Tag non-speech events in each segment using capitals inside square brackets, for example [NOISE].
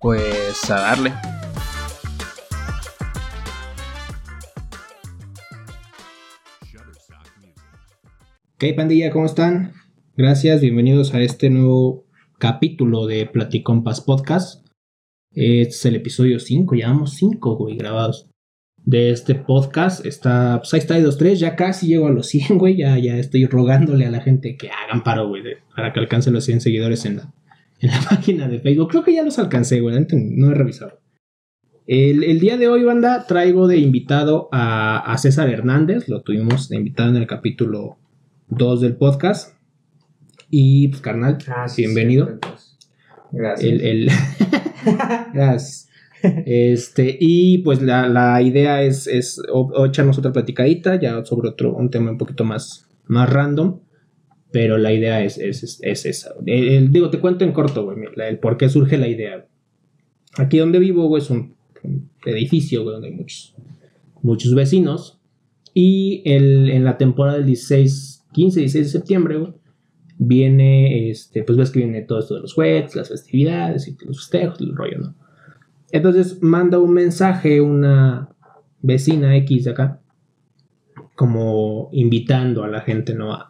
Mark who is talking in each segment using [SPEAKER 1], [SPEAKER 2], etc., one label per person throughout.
[SPEAKER 1] pues a darle.
[SPEAKER 2] Ok, pandilla, ¿cómo están? Gracias, bienvenidos a este nuevo capítulo de Platicompas Podcast. Este es el episodio 5, llevamos 5, güey, grabados. De este podcast está, pues ahí está, hay dos, tres, ya casi llego a los 100, güey, ya, ya estoy rogándole a la gente que hagan paro, güey, para que alcance los 100 seguidores en la, en la [LAUGHS] página de Facebook. Creo que ya los alcancé, güey, no he revisado. El, día de hoy, banda, traigo de invitado a, a César Hernández, lo tuvimos de invitado en el capítulo dos del podcast. Y pues, carnal, ah, bienvenido.
[SPEAKER 3] Gracias. [LAUGHS]
[SPEAKER 2] Gracias. Este, y pues la, idea es, es echarnos otra platicadita, ya sobre otro, un tema un poquito más, más random. Pero la idea es, es, esa. El, digo, te cuento en corto, güey, el por qué surge la idea. Aquí donde vivo, güey, es un, edificio, güey, donde hay muchos, muchos vecinos. Y el, en la temporada del 16 15, 16 de septiembre, viene, este, pues ves que viene todo esto de los juguetes, las festividades y los festejos, el rollo, ¿no? Entonces manda un mensaje una vecina X de acá, como invitando a la gente, ¿no? A,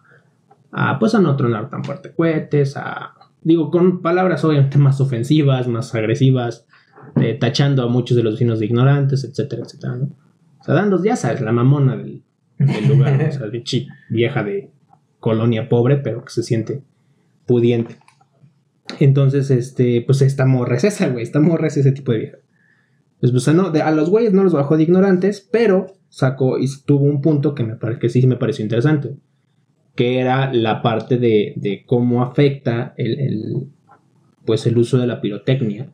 [SPEAKER 2] pues a no tronar tan fuerte cohetes, a, digo, con palabras obviamente más ofensivas, más agresivas, eh, tachando a muchos de los vecinos de ignorantes, etcétera, etcétera, ¿no? O sea, dando, ya sabes, la mamona del, el lugar, o sea, de vieja de colonia pobre, pero que se siente pudiente. Entonces, este, pues esta morra es esa, güey, esta morra es ese tipo de vieja. Pues, pues no, a los güeyes no los bajó de ignorantes, pero sacó y tuvo un punto que, me que sí me pareció interesante, que era la parte de, de cómo afecta el, el, pues el uso de la pirotecnia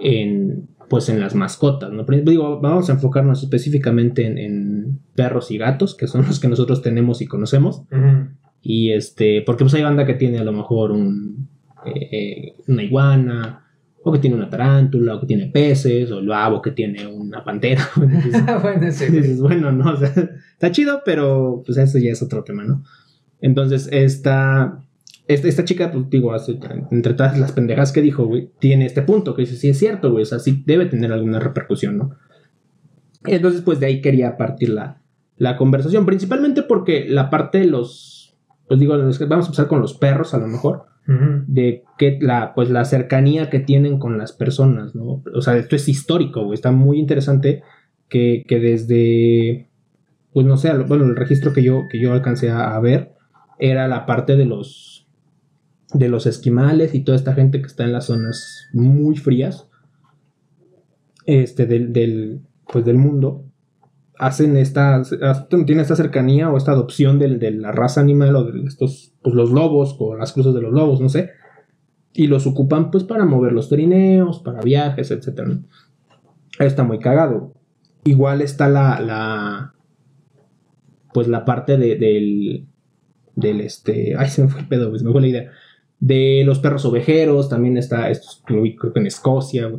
[SPEAKER 2] en, pues en las mascotas, ¿no? Digo, vamos a enfocarnos específicamente en, perros y gatos, que son [LAUGHS] los que nosotros tenemos y conocemos. Y este, porque pues hay banda que tiene a lo mejor un, eh, una iguana, o que tiene una tarántula, o que tiene peces, o el babo que tiene una pantera. [LAUGHS] bueno, [LAUGHS] bueno, no, o sea, está chido, pero pues eso ya es otro tema, ¿no? Entonces, esta, esta, chica, pues digo, entre todas las pendejas que dijo, güey, tiene este punto que dice, sí es cierto, güey, o sea, sí debe tener alguna repercusión, ¿no? Entonces, pues de ahí quería partir la, la conversación, principalmente porque la parte de los, pues digo, vamos a empezar con los perros a lo mejor, de que la, pues la cercanía que tienen con las personas, ¿no? O sea, esto es histórico, güey, está muy interesante que, que desde, pues no sé, bueno, el registro que yo, que yo alcancé a ver era la parte de los de los esquimales y toda esta gente que está en las zonas muy frías este, del, del, pues del mundo hacen esta tiene esta cercanía o esta adopción de la raza animal o de estos pues los lobos o las cruzas de los lobos no sé y los ocupan pues para mover los trineos para viajes etcétera está muy cagado. Igual está la, la pues la parte de, del del este ay se me fue el pedo pues me fue la idea de los perros ovejeros, también está, esto creo que en Escocia,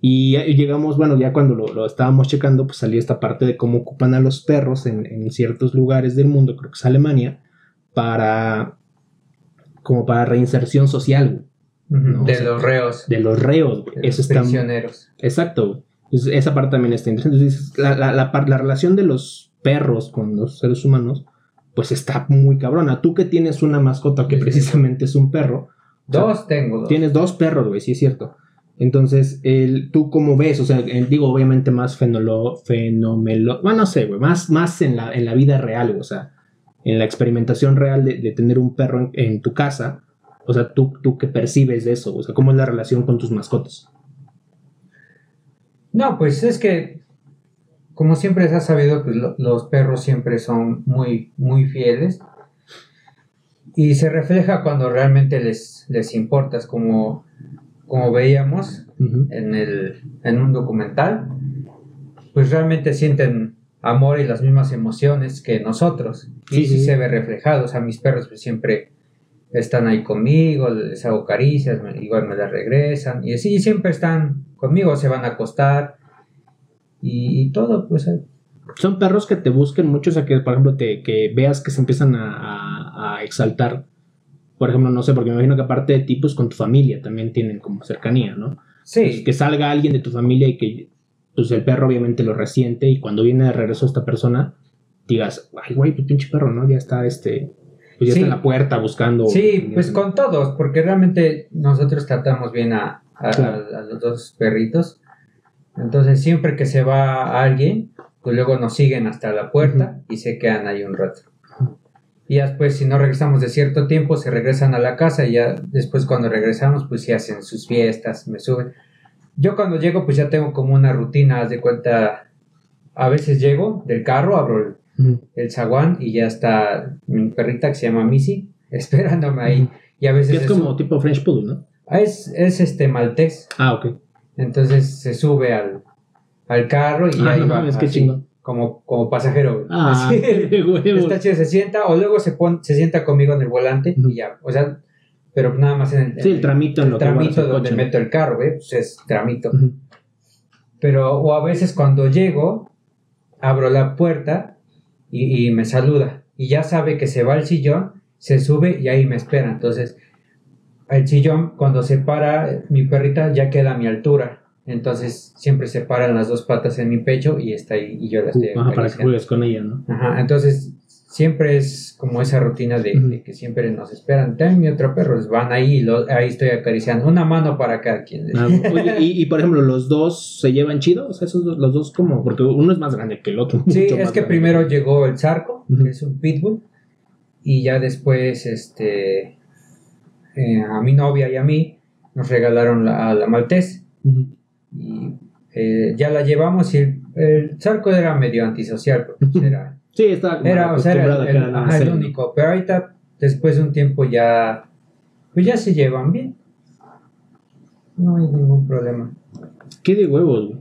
[SPEAKER 2] Y llegamos, bueno, ya cuando lo, estábamos checando, pues salía esta parte de cómo ocupan a los perros en, ciertos lugares del mundo, creo que es Alemania, para, como para reinserción social,
[SPEAKER 3] De los reos.
[SPEAKER 2] De los reos,
[SPEAKER 3] güey. Eso está, prisioneros.
[SPEAKER 2] Exacto, esa parte también está interesante. Entonces, la, la, la relación de los perros con los seres humanos pues está muy cabrona. Tú que tienes una mascota que precisamente es un perro.
[SPEAKER 3] Dos tengo. Dos.
[SPEAKER 2] Tienes dos perros, güey, sí es cierto. Entonces, el, ¿tú cómo ves? O sea, digo, obviamente más fenolo, fenomelo, bueno, no sé, güey, más, más en, la, en la vida real, o sea, en la experimentación real de, tener un perro en, tu casa. O sea, ¿tú, ¿tú qué percibes de eso? O sea, ¿cómo es la relación con tus mascotas?
[SPEAKER 3] No, pues es que como siempre se ha sabido, que los perros siempre son muy, muy fieles. Y se refleja cuando realmente les, les importas, como, como veíamos en, el, en un documental. Pues realmente sienten amor y las mismas emociones que nosotros. Y sí, se ve reflejado. O sea, mis perros pues, siempre están ahí conmigo, les hago caricias, igual me las regresan. Y así siempre están conmigo, se van a acostar y, todo, pues. Eh.
[SPEAKER 2] Son perros que te busquen mucho, o sea, que por ejemplo te, que veas que se empiezan a, exaltar por ejemplo, no sé, porque me imagino que aparte de ti, pues con tu familia también tienen como cercanía, ¿no?
[SPEAKER 3] Sí,
[SPEAKER 2] Pues, que salga alguien de tu familia y que pues el perro obviamente lo resiente y cuando viene de regreso esta persona digas, ay güey, tu pinche perro, ¿no? Ya está este, pues ya
[SPEAKER 3] Sí.
[SPEAKER 2] está en la puerta buscando.
[SPEAKER 3] sí, pues con todos, porque realmente nosotros tratamos bien a, a-
[SPEAKER 2] Claro.
[SPEAKER 3] a los dos perritos. Entonces, siempre que se va alguien, pues luego nos siguen hasta la puerta y se quedan ahí un rato. Y después, si no regresamos de cierto tiempo, se regresan a la casa y ya después cuando regresamos, pues sí hacen sus fiestas, me suben. Yo cuando llego, pues ya tengo como una rutina, haz de cuenta, a veces llego del carro, abro el, el zaguán y ya está mi perrita que se llama Missy [LAUGHS] esperándome ahí. Y a veces
[SPEAKER 2] es
[SPEAKER 3] se
[SPEAKER 2] como
[SPEAKER 3] su-
[SPEAKER 2] tipo French Poodle, ¿no?
[SPEAKER 3] Es, es este maltés.
[SPEAKER 2] Ah, ok.
[SPEAKER 3] Entonces se sube al, al carro y
[SPEAKER 2] Ah,
[SPEAKER 3] ahí
[SPEAKER 2] no
[SPEAKER 3] va
[SPEAKER 2] mames, qué
[SPEAKER 3] así, como, como pasajero.
[SPEAKER 2] Ah,
[SPEAKER 3] Así, [LAUGHS] está chido, se sienta o luego se pon, se sienta conmigo en el volante y ya. O sea, pero nada más en el,
[SPEAKER 2] Sí, el tramito en
[SPEAKER 3] el
[SPEAKER 2] lo que guardas
[SPEAKER 3] tramito
[SPEAKER 2] el
[SPEAKER 3] donde meto el carro, güey, pues es tramito. Pero, o a veces cuando llego, abro la puerta y, y me saluda. Y ya sabe que se va al sillón, se sube y ahí me espera. Entonces, el sillón, cuando se para, mi perrita ya queda a mi altura. Entonces, siempre se paran las dos patas en mi pecho y está ahí y yo la estoy
[SPEAKER 2] Ajá, para que juegues con ella, ¿no?
[SPEAKER 3] Ajá, entonces siempre es como esa rutina de, que siempre nos esperan. Ten mi otro perro, van ahí y ahí estoy acariciando. Una mano para cada quien.
[SPEAKER 2] Ah, oye, y, y, por ejemplo, los dos se llevan chido, o sea, esos dos, los dos como, porque uno es más grande que el otro.
[SPEAKER 3] Sí, es que
[SPEAKER 2] grande.
[SPEAKER 3] primero llegó el Zarco, que es un pitbull, y ya después, este, eh, a mi novia y a mí nos regalaron la, a la Maltés, y eh, ya la llevamos, y el, el Zarco era medio antisocial, porque era,
[SPEAKER 2] Sí, estaba como
[SPEAKER 3] era, o sea, era
[SPEAKER 2] acostumbrado a
[SPEAKER 3] el, ajá, único, pero ahorita, después de un tiempo ya, pues ya se llevan bien, no hay ningún problema.
[SPEAKER 2] Qué de huevos.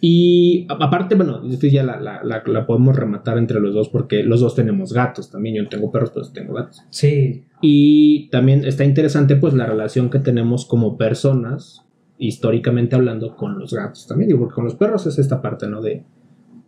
[SPEAKER 2] Y aparte, bueno, esto ya la, la, la, la podemos rematar entre los dos porque los dos tenemos gatos también. Yo no tengo perros, pero tengo gatos.
[SPEAKER 3] Sí,
[SPEAKER 2] Y también está interesante pues la relación que tenemos como personas, históricamente hablando, con los gatos también. Digo, porque con los perros es esta parte, ¿no? De,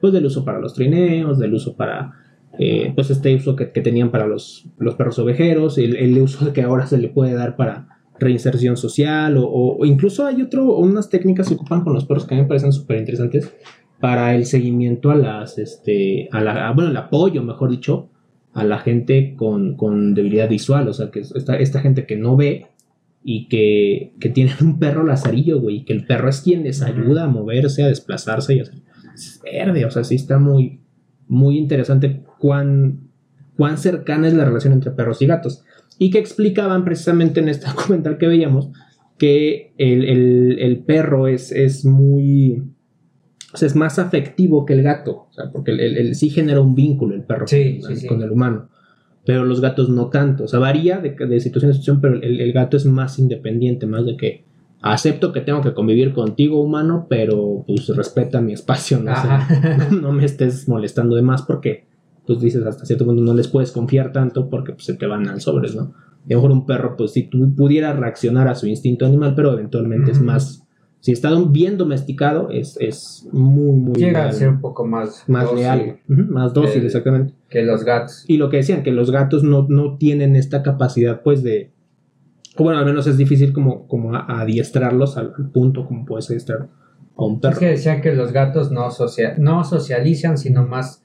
[SPEAKER 2] pues del uso para los trineos, del uso para, eh, pues este uso que, que tenían para los, los perros ovejeros, el, el uso que ahora se le puede dar para reinserción social o, o- incluso hay otro, unas técnicas que ocupan con los perros que a mí me parecen súper interesantes para el seguimiento a las, este, a la, bueno, el apoyo, mejor dicho, a la gente con, con debilidad visual, o sea, que es esta, esta gente que no ve y que, que tienen [LAUGHS] un perro lazarillo, güey, y que el perro es quien les ayuda a moverse, a desplazarse y hacer... Es verde, o sea, sí está muy, muy interesante cuán, cuán cercana es la relación entre perros y gatos. Y que explicaban precisamente en este [LAUGHS] documental que veíamos que el, el- el perro es, es muy... O sea, es más afectivo que el gato. O sea, porque el, el- el sí genera un vínculo el perro
[SPEAKER 3] Sí,
[SPEAKER 2] con,
[SPEAKER 3] sí, sí.
[SPEAKER 2] con el humano. Pero los gatos no tanto. O sea, varía de, de situación a situación, pero el, el gato es más independiente, más de que acepto que tengo que convivir contigo, humano, pero pues respeta mi espacio, no, sé, [LAUGHS] no me estés molestando de más porque, pues dices, hasta cierto punto no les puedes confiar tanto porque pues, se te van al sobres, ¿no? A lo mejor un perro, pues si tú pudieras reaccionar a su instinto animal, pero eventualmente es más, si está bien domesticado, es, es muy, muy
[SPEAKER 3] llega a ser un poco más,
[SPEAKER 2] más
[SPEAKER 3] dócil
[SPEAKER 2] leal, más dócil,
[SPEAKER 3] El-
[SPEAKER 2] exactamente.
[SPEAKER 3] que los gatos.
[SPEAKER 2] Y lo que decían, que los gatos no, no tienen esta capacidad, pues, de. o Bueno, al menos es difícil como, como a- adiestrarlos al, al punto como puedes adiestrar a un
[SPEAKER 3] Es
[SPEAKER 2] perro.
[SPEAKER 3] que decían que los gatos no, socia- no socializan, sino más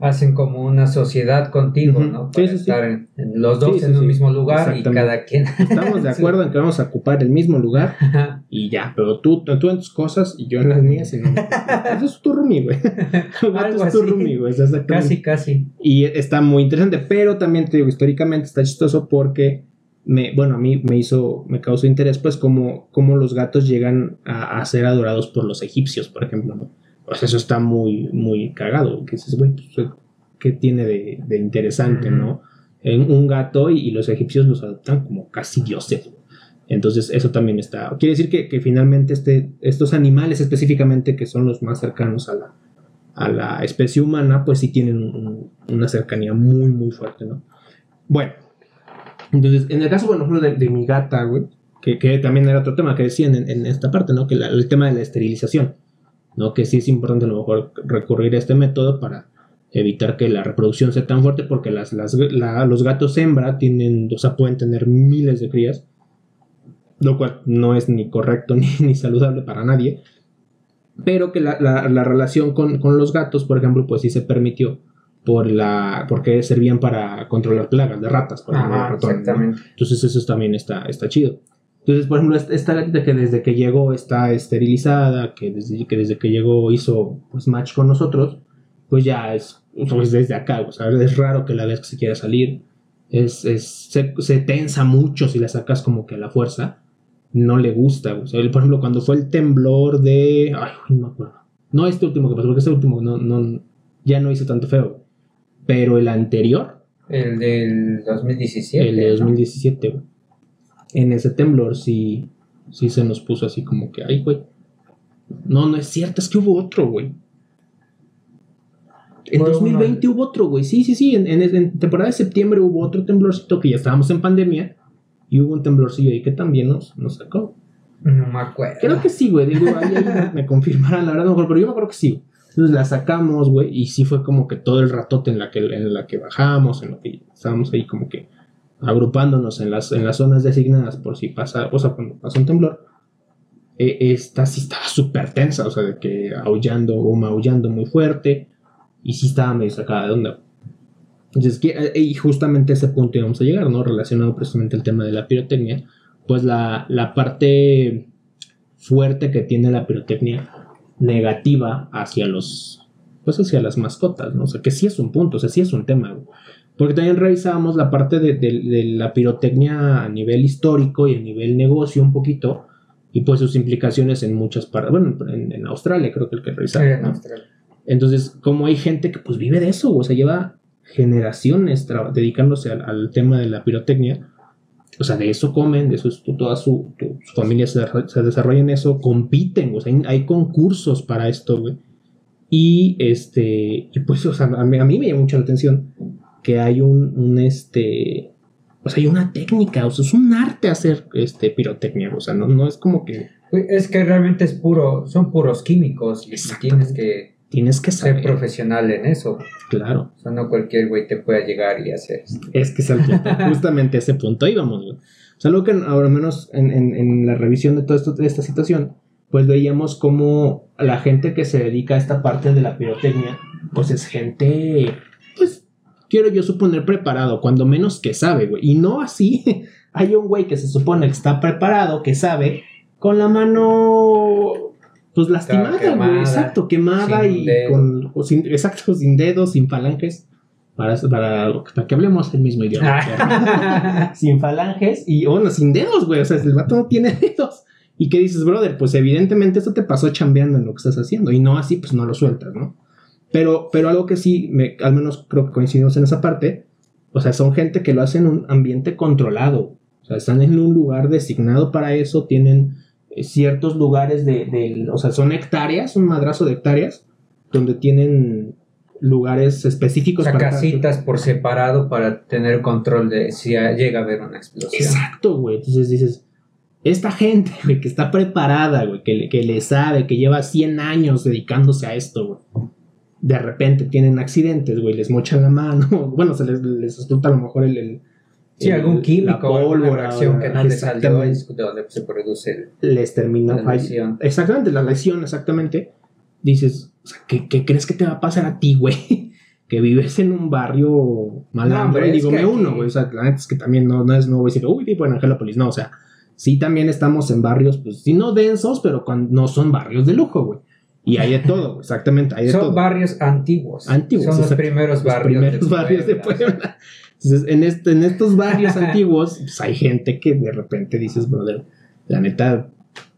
[SPEAKER 3] hacen como una sociedad contigo. ¿no? Para
[SPEAKER 2] sí, sí.
[SPEAKER 3] estar en, en los dos
[SPEAKER 2] Sí,
[SPEAKER 3] en un mismo lugar y cada quien.
[SPEAKER 2] Estamos de [LAUGHS] acuerdo en que vamos a ocupar el mismo lugar [LAUGHS] y ya, pero tú, tú en tus cosas y yo en las mías. Y no, [LAUGHS] Eso es tu roomie, güey.
[SPEAKER 3] Algo
[SPEAKER 2] es tu roomie, güey.
[SPEAKER 3] casi, casi.
[SPEAKER 2] Y está muy interesante, pero también te digo, históricamente está chistoso porque me, bueno, a mí me hizo, me causó interés, pues, como, como los gatos llegan a, a ser adorados por los egipcios, por ejemplo, ¿no? Pues eso está muy, muy cagado, que dices, güey, pues, ¿qué tiene de, de interesante, no? En un gato y, y los egipcios los adoptan como casi dioses. Entonces, eso también está. Quiere decir que, que finalmente este, estos animales específicamente, que son los más cercanos a la, a la especie humana, pues sí tienen un- una cercanía muy, muy fuerte, ¿no? Bueno, entonces, en el caso, bueno, por ejemplo, de, de mi gata, güey, que, que también era otro tema que decían en, en esta parte, ¿no? Que la- el tema de la esterilización, ¿no? Que sí es importante a lo mejor recurrir a este método para, evitar que la reproducción sea tan fuerte porque las, las- la- los gatos hembra tienen, o sea, pueden tener miles de crías, lo cual no es ni correcto [LAUGHS] ni, ni saludable para nadie, pero que la, la- la relación con, con los gatos, por ejemplo, pues sí se permitió por la, porque servían para controlar plagas de ratas, por ejemplo. Entonces eso también está, está chido. Entonces, por ejemplo, esta- gatita que desde que llegó está esterilizada, que desde que, desde que llegó hizo pues, match con nosotros, pues ya es pues, desde acá. O sea, es raro que la veas que se quiera salir. Es, es- se, se tensa mucho si la sacas como que a la fuerza. No le gusta. O sea, por ejemplo, cuando fue el temblor de... Ay, no me acuerdo. No este último que pasó, porque este último no, no, ya no hizo tanto feo. Pero el anterior,
[SPEAKER 3] El del 2017.
[SPEAKER 2] el de
[SPEAKER 3] ¿no?
[SPEAKER 2] 2017, güey. En ese temblor sí, sí se nos puso así como que, ay, güey. No, no es cierto, es que hubo otro, güey. En
[SPEAKER 3] Fue
[SPEAKER 2] 2020 hubo otro, güey. Sí, sí, sí. En, en- en temporada de septiembre hubo otro temblorcito que ya estábamos en pandemia. Y hubo un temblorcillo ahí que también nos, nos sacó.
[SPEAKER 3] No me acuerdo.
[SPEAKER 2] Creo que sí, güey. Digo, ahí, ahí [LAUGHS] me confirmarán la verdad, no, me acuerdo, pero yo me acuerdo que sí. Entonces la sacamos, güey, y sí fue como que todo el ratote en la que, en la que bajamos, en lo que estábamos ahí como que agrupándonos en las, en las zonas designadas por si pasa, o sea, cuando pasa un temblor. eh, esta sí estaba súper tensa, o sea, de que aullando o maullando muy fuerte, y sí estaba medio sacada de onda. Entonces, que- eh, y justamente a ese punto íbamos a llegar, ¿no? Relacionado precisamente al tema de la pirotecnia, pues la, la parte fuerte que tiene la pirotecnia negativa hacia los, pues hacia las mascotas, ¿no? O sea, que sí es un punto, o sea, sí es un tema. Porque también revisábamos la parte de, de- de la pirotecnia a nivel histórico y a nivel negocio un poquito, y pues sus implicaciones en muchas partes, bueno, en, en Australia creo que el que revisaba,
[SPEAKER 3] Era en
[SPEAKER 2] ¿no?
[SPEAKER 3] Australia.
[SPEAKER 2] Entonces, como hay gente que pues vive de eso, o sea, lleva generaciones dedicándose al, al tema de la pirotecnia, o sea, de eso comen, de eso es, toda su, tu- su familia se, se desarrolla en eso, compiten, o sea, hay, hay concursos para esto, güey. Y este, y pues, o sea, a mí, a mí me llama mucho la atención que hay un, un este, o sea, hay una técnica, o sea, es un arte hacer este pirotecnia, o sea, no, no es como que
[SPEAKER 3] Es que realmente es puro, son puros químicos y tienes que
[SPEAKER 2] tienes que
[SPEAKER 3] ser
[SPEAKER 2] saber,
[SPEAKER 3] profesional en eso.
[SPEAKER 2] claro.
[SPEAKER 3] O sea, no cualquier güey te pueda llegar y hacer esto.
[SPEAKER 2] Es que es el punto, [LAUGHS] justamente a ese punto íbamos, güey. O sea, lo que ahora menos en, en- en la revisión de toda esto- de esta situación, pues veíamos como la gente que se dedica a esta parte de la pirotecnia, pues es gente, quiero yo suponer preparado, cuando menos que sabe, güey. Y no así, [LAUGHS] hay un güey que se supone que está preparado, que sabe, con la mano, pues lastimada,
[SPEAKER 3] quemada,
[SPEAKER 2] güey. Exacto, quemada y
[SPEAKER 3] dedo.
[SPEAKER 2] con, o sin- exacto, sin dedos, sin falanges. Para, para, para que hablemos el mismo idioma. [LAUGHS] sin falanges y, bueno, sin dedos, güey. O sea, el vato no tiene [LAUGHS] dedos. ¿Y qué dices, brother? Pues evidentemente esto te pasó chambeando en lo que estás haciendo. Y no así, pues no lo sueltas, ¿no? Pero, pero algo que sí, me, al menos creo que coincidimos en esa parte. O sea, son gente que lo hace en un ambiente controlado. O sea, están en un lugar designado para eso. Tienen eh, ciertos lugares de, de- O sea, son hectáreas, un madrazo de hectáreas. Donde tienen lugares
[SPEAKER 3] O
[SPEAKER 2] específicos
[SPEAKER 3] sea,
[SPEAKER 2] para
[SPEAKER 3] casitas por separado para tener control de si llega a haber una explosión.
[SPEAKER 2] Exacto, güey. Entonces dices, esta gente, güey, que está preparada, güey, que, que le sabe, que lleva 100 años dedicándose a esto, güey. De repente tienen accidentes, güey, les mochan la mano. [LAUGHS] Bueno, se les, les explota a lo mejor el. el-
[SPEAKER 3] Sí,
[SPEAKER 2] el-
[SPEAKER 3] algún
[SPEAKER 2] la
[SPEAKER 3] químico o alguna
[SPEAKER 2] pólvora,
[SPEAKER 3] reacción que no le salió es donde se produce el-
[SPEAKER 2] Les termina
[SPEAKER 3] la
[SPEAKER 2] fallando.
[SPEAKER 3] lesión.
[SPEAKER 2] Exactamente, la lesión, exactamente. Dices, o sea, ¿qué, qué crees que te va a pasar a ti, [LAUGHS] güey? Que vives en un barrio malandro.
[SPEAKER 3] No,
[SPEAKER 2] y digo, me uno, güey. O sea, la neta es que también no, no es, a decir, uy, vivo en Angelópolis. No, o sea, sí también estamos en barrios, pues, sí, no densos, pero cuando, no son barrios de lujo, güey. Y hay de todo, exactamente, hay de
[SPEAKER 3] Son
[SPEAKER 2] todo.
[SPEAKER 3] barrios antiguos.
[SPEAKER 2] Antiguos,
[SPEAKER 3] Son los primeros
[SPEAKER 2] Los
[SPEAKER 3] barrios,
[SPEAKER 2] primeros barrios de Puebla. Entonces, en, este, en estos barrios [LAUGHS] antiguos, pues, hay gente que de repente dices, brother, la neta,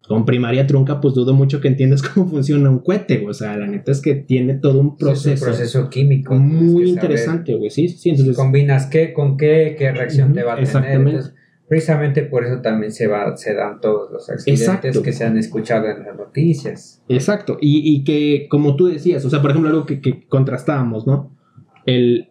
[SPEAKER 2] con primaria trunca, pues dudo mucho que entiendas [LAUGHS] cómo funciona un cohete, güey. O sea, la neta es que tiene todo un
[SPEAKER 3] Sí, es un
[SPEAKER 2] proceso,
[SPEAKER 3] proceso químico.
[SPEAKER 2] muy interesante, güey. Sí, sí, Entonces,
[SPEAKER 3] combinas qué con qué, qué reacción te va a tener.
[SPEAKER 2] exactamente.
[SPEAKER 3] Entonces, precisamente por eso también se, va, se dan todos los accidentes
[SPEAKER 2] Exacto.
[SPEAKER 3] que se han escuchado en las noticias.
[SPEAKER 2] Exacto, y, y que como tú decías, o sea, por ejemplo, algo que, que contrastábamos, ¿no? El,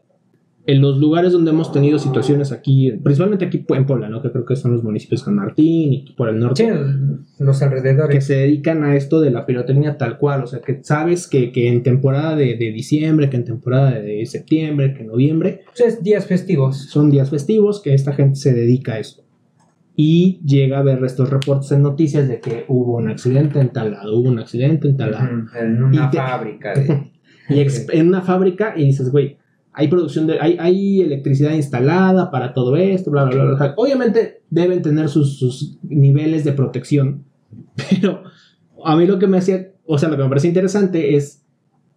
[SPEAKER 2] en los lugares donde hemos tenido situaciones aquí, principalmente aquí en Puebla, ¿no? Que creo que son los municipios de San Martín y por el norte.
[SPEAKER 3] Sí, los alrededores.
[SPEAKER 2] Que se dedican a esto de la pirotecnia tal cual. O sea, que sabes que, que en temporada de, de, diciembre, que en temporada de septiembre, que en noviembre.
[SPEAKER 3] Son días festivos.
[SPEAKER 2] Son días festivos que esta gente se dedica a eso. Y llega a ver estos reportes en noticias de que hubo un accidente en tal lado, hubo un accidente en tal lado.
[SPEAKER 3] En una fábrica. [LAUGHS]
[SPEAKER 2] y en una fábrica y dices, güey hay producción de, hay, hay electricidad instalada para todo esto, bla, bla, bla, Obviamente deben tener sus, niveles de protección, [LAUGHS] pero a mí lo que me hacía, o sea, lo que me parece interesante es,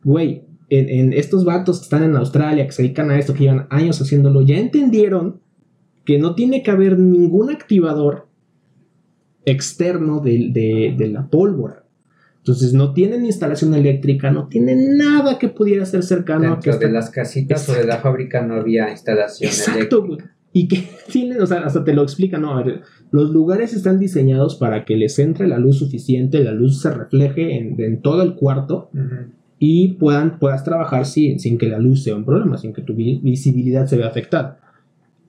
[SPEAKER 2] güey, en, estos vatos que están en Australia, que se dedican a esto, que llevan años haciéndolo, ya entendieron que no tiene que haber ningún activador externo de la pólvora. Entonces no tienen instalación eléctrica, no tienen nada que pudiera ser cercano
[SPEAKER 3] a que de las casitas o de la fábrica no había instalación
[SPEAKER 2] Exacto, eléctrica. Y que [LAUGHS] tienen, o sea, hasta te lo explican, no, a ver, los lugares están diseñados para que les entre la luz suficiente, la luz se refleje en, todo el cuarto y puedan, puedas trabajar sin, sin que la luz sea un problema, sin que tu visibilidad se vea afectada.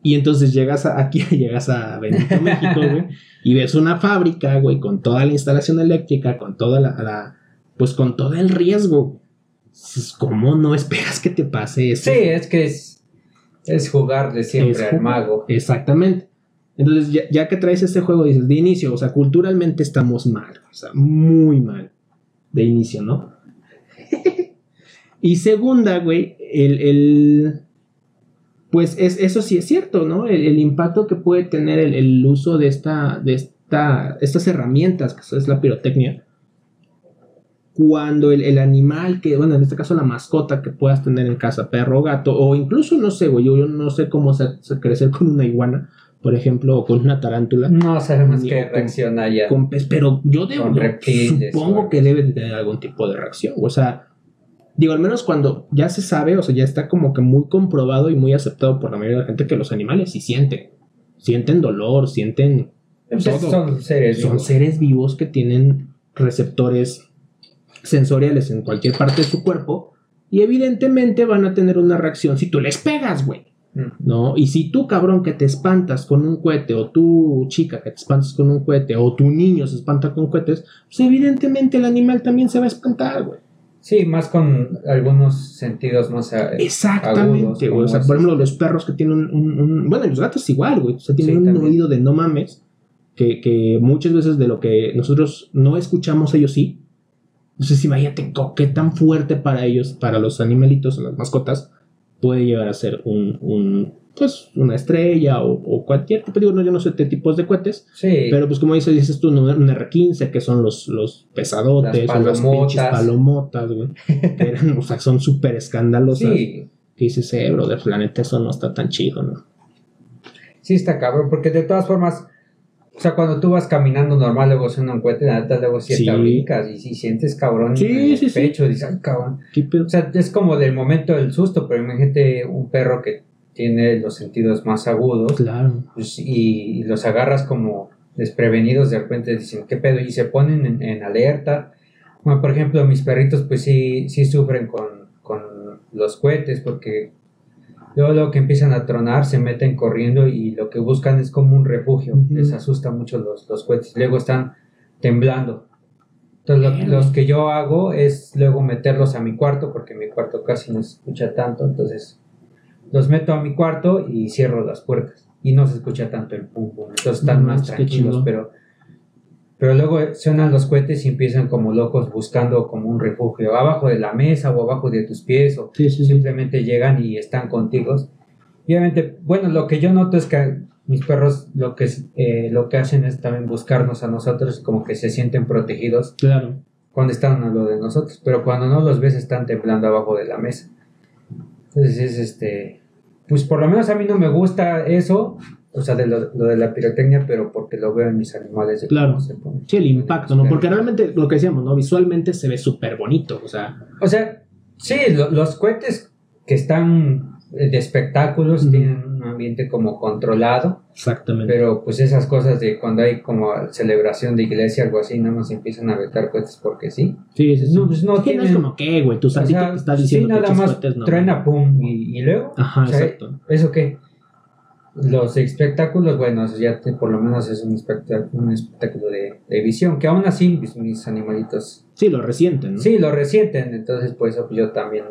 [SPEAKER 2] Y entonces llegas a, aquí, [LAUGHS] llegas a Benito, México, güey, y ves una fábrica, güey, con toda la instalación eléctrica, con toda la, pues con todo el riesgo. ¿Cómo no esperas que te pase eso?
[SPEAKER 3] Sí, es que es, es jugarle siempre al mago.
[SPEAKER 2] Exactamente. Entonces, ya, que traes este juego, dices, de inicio, o sea, culturalmente estamos mal, o sea, muy mal, de inicio, ¿no? [LAUGHS] y segunda, güey, el pues es, eso sí es cierto, ¿no? El, impacto que puede tener el, uso de, esta, de esta, estas herramientas, que es la pirotecnia, cuando el, animal que, bueno, en este caso la mascota que puedas tener en casa, perro, gato, o incluso, no sé, güey, yo, no sé cómo se, crecer con una iguana, por ejemplo, o con una tarántula.
[SPEAKER 3] No sabemos qué reacción haya.
[SPEAKER 2] Con pero yo debo, supongo que debe de tener algún tipo de reacción, o sea Digo, al menos cuando ya se sabe, o sea, ya está como que muy comprobado y muy aceptado por la mayoría de la gente que los animales sí sienten. Sienten dolor, sienten.
[SPEAKER 3] Pues son seres
[SPEAKER 2] Son vivos. seres vivos que tienen receptores sensoriales en cualquier parte de su cuerpo. Y evidentemente van a tener una reacción si tú les pegas, güey. Mm. ¿No? Y si tú, cabrón, que te espantas con un cohete, o tú, chica, que te espantas con un cohete, o tu niño se espanta con cohetes, pues evidentemente el animal también se va a espantar, güey.
[SPEAKER 3] Sí, más con algunos sentidos más
[SPEAKER 2] eh, Exactamente, güey. O sea, por ejemplo, los perros que tienen un, bueno, los gatos igual, güey. O sea, tienen un oído de no mames. Que, que, muchas veces de lo que nosotros no escuchamos, ellos sí. Entonces, imagínate qué tan fuerte para ellos, para los animalitos, las mascotas, puede llegar a ser un, un pues una estrella o, cualquier tipo, digo, no, yo no sé qué tipos de cohetes,
[SPEAKER 3] sí.
[SPEAKER 2] pero pues como dices, dices tú, un R15, que son los, los pesadotes, las o las pinches palomotas, güey, [LAUGHS] que eran, o sea, son súper escandalosas. Sí. Que dices, eh, bro, del planeta eso no está tan chido, ¿no?
[SPEAKER 3] Sí está cabrón, porque de todas formas, o sea, cuando tú vas caminando normal, luego suena un cohete, neta, luego sí, te y si sientes cabrón
[SPEAKER 2] sí, en
[SPEAKER 3] el pecho, dices, ay, cabrón. O sea, es como del momento del susto, pero imagínate un perro que tiene los sentidos más agudos.
[SPEAKER 2] Claro.
[SPEAKER 3] Pues, y, los agarras como desprevenidos, de repente dicen, ¿qué pedo? Y se ponen en, alerta. Bueno, por ejemplo, mis perritos pues sí, sí sufren con, los cohetes porque luego, lo que empiezan a tronar se meten corriendo y lo que buscan es como un refugio. Les asusta mucho los, los cohetes. Luego están temblando. Entonces, lo, los que yo hago es luego meterlos a mi cuarto, porque mi cuarto casi no se escucha tanto, entonces los meto a mi cuarto y cierro las puertas. Y no se escucha tanto el pum pum. Entonces están más tranquilos, pero, pero luego suenan los cohetes y empiezan como locos buscando como un refugio abajo de la mesa o abajo de tus pies o simplemente llegan y están contigo. Y obviamente, bueno, lo que yo noto es que mis perros lo que, eh, lo que hacen es también buscarnos a nosotros como que se sienten protegidos.
[SPEAKER 2] Claro.
[SPEAKER 3] Cuando están a lo de nosotros, pero cuando no los ves están temblando abajo de la mesa. Entonces es este, pues por lo menos a mí no me gusta eso, o sea, de lo, de la pirotecnia, pero porque lo veo en mis animales.
[SPEAKER 2] claro. sí, el impacto, ¿no? Porque realmente lo que decíamos, ¿no? Visualmente se ve súper bonito, o sea.
[SPEAKER 3] O sea, sí, los cohetes que están de espectáculos tienen ambiente como controlado.
[SPEAKER 2] Exactamente.
[SPEAKER 3] Pero pues esas cosas de cuando hay como celebración de iglesia, algo así, nada más empiezan a aventar cohetes porque sí.
[SPEAKER 2] Sí, sí, sí.
[SPEAKER 3] No, pues no
[SPEAKER 2] Es que
[SPEAKER 3] tienen-
[SPEAKER 2] es como que, güey, tu
[SPEAKER 3] O
[SPEAKER 2] santito
[SPEAKER 3] sea,
[SPEAKER 2] te está diciendo
[SPEAKER 3] sí,
[SPEAKER 2] que
[SPEAKER 3] nada
[SPEAKER 2] eches
[SPEAKER 3] más
[SPEAKER 2] cohetes, no.
[SPEAKER 3] truena, pum, y, y luego.
[SPEAKER 2] Ajá,
[SPEAKER 3] o sea,
[SPEAKER 2] exacto.
[SPEAKER 3] ¿Eso qué? Los espectáculos, bueno, ya te- por lo menos es un espectáculo, un espectáculo de, de visión, que aún así pues, mis animalitos
[SPEAKER 2] Sí, lo resienten, ¿no?
[SPEAKER 3] sí lo resienten, entonces por eso pues, yo también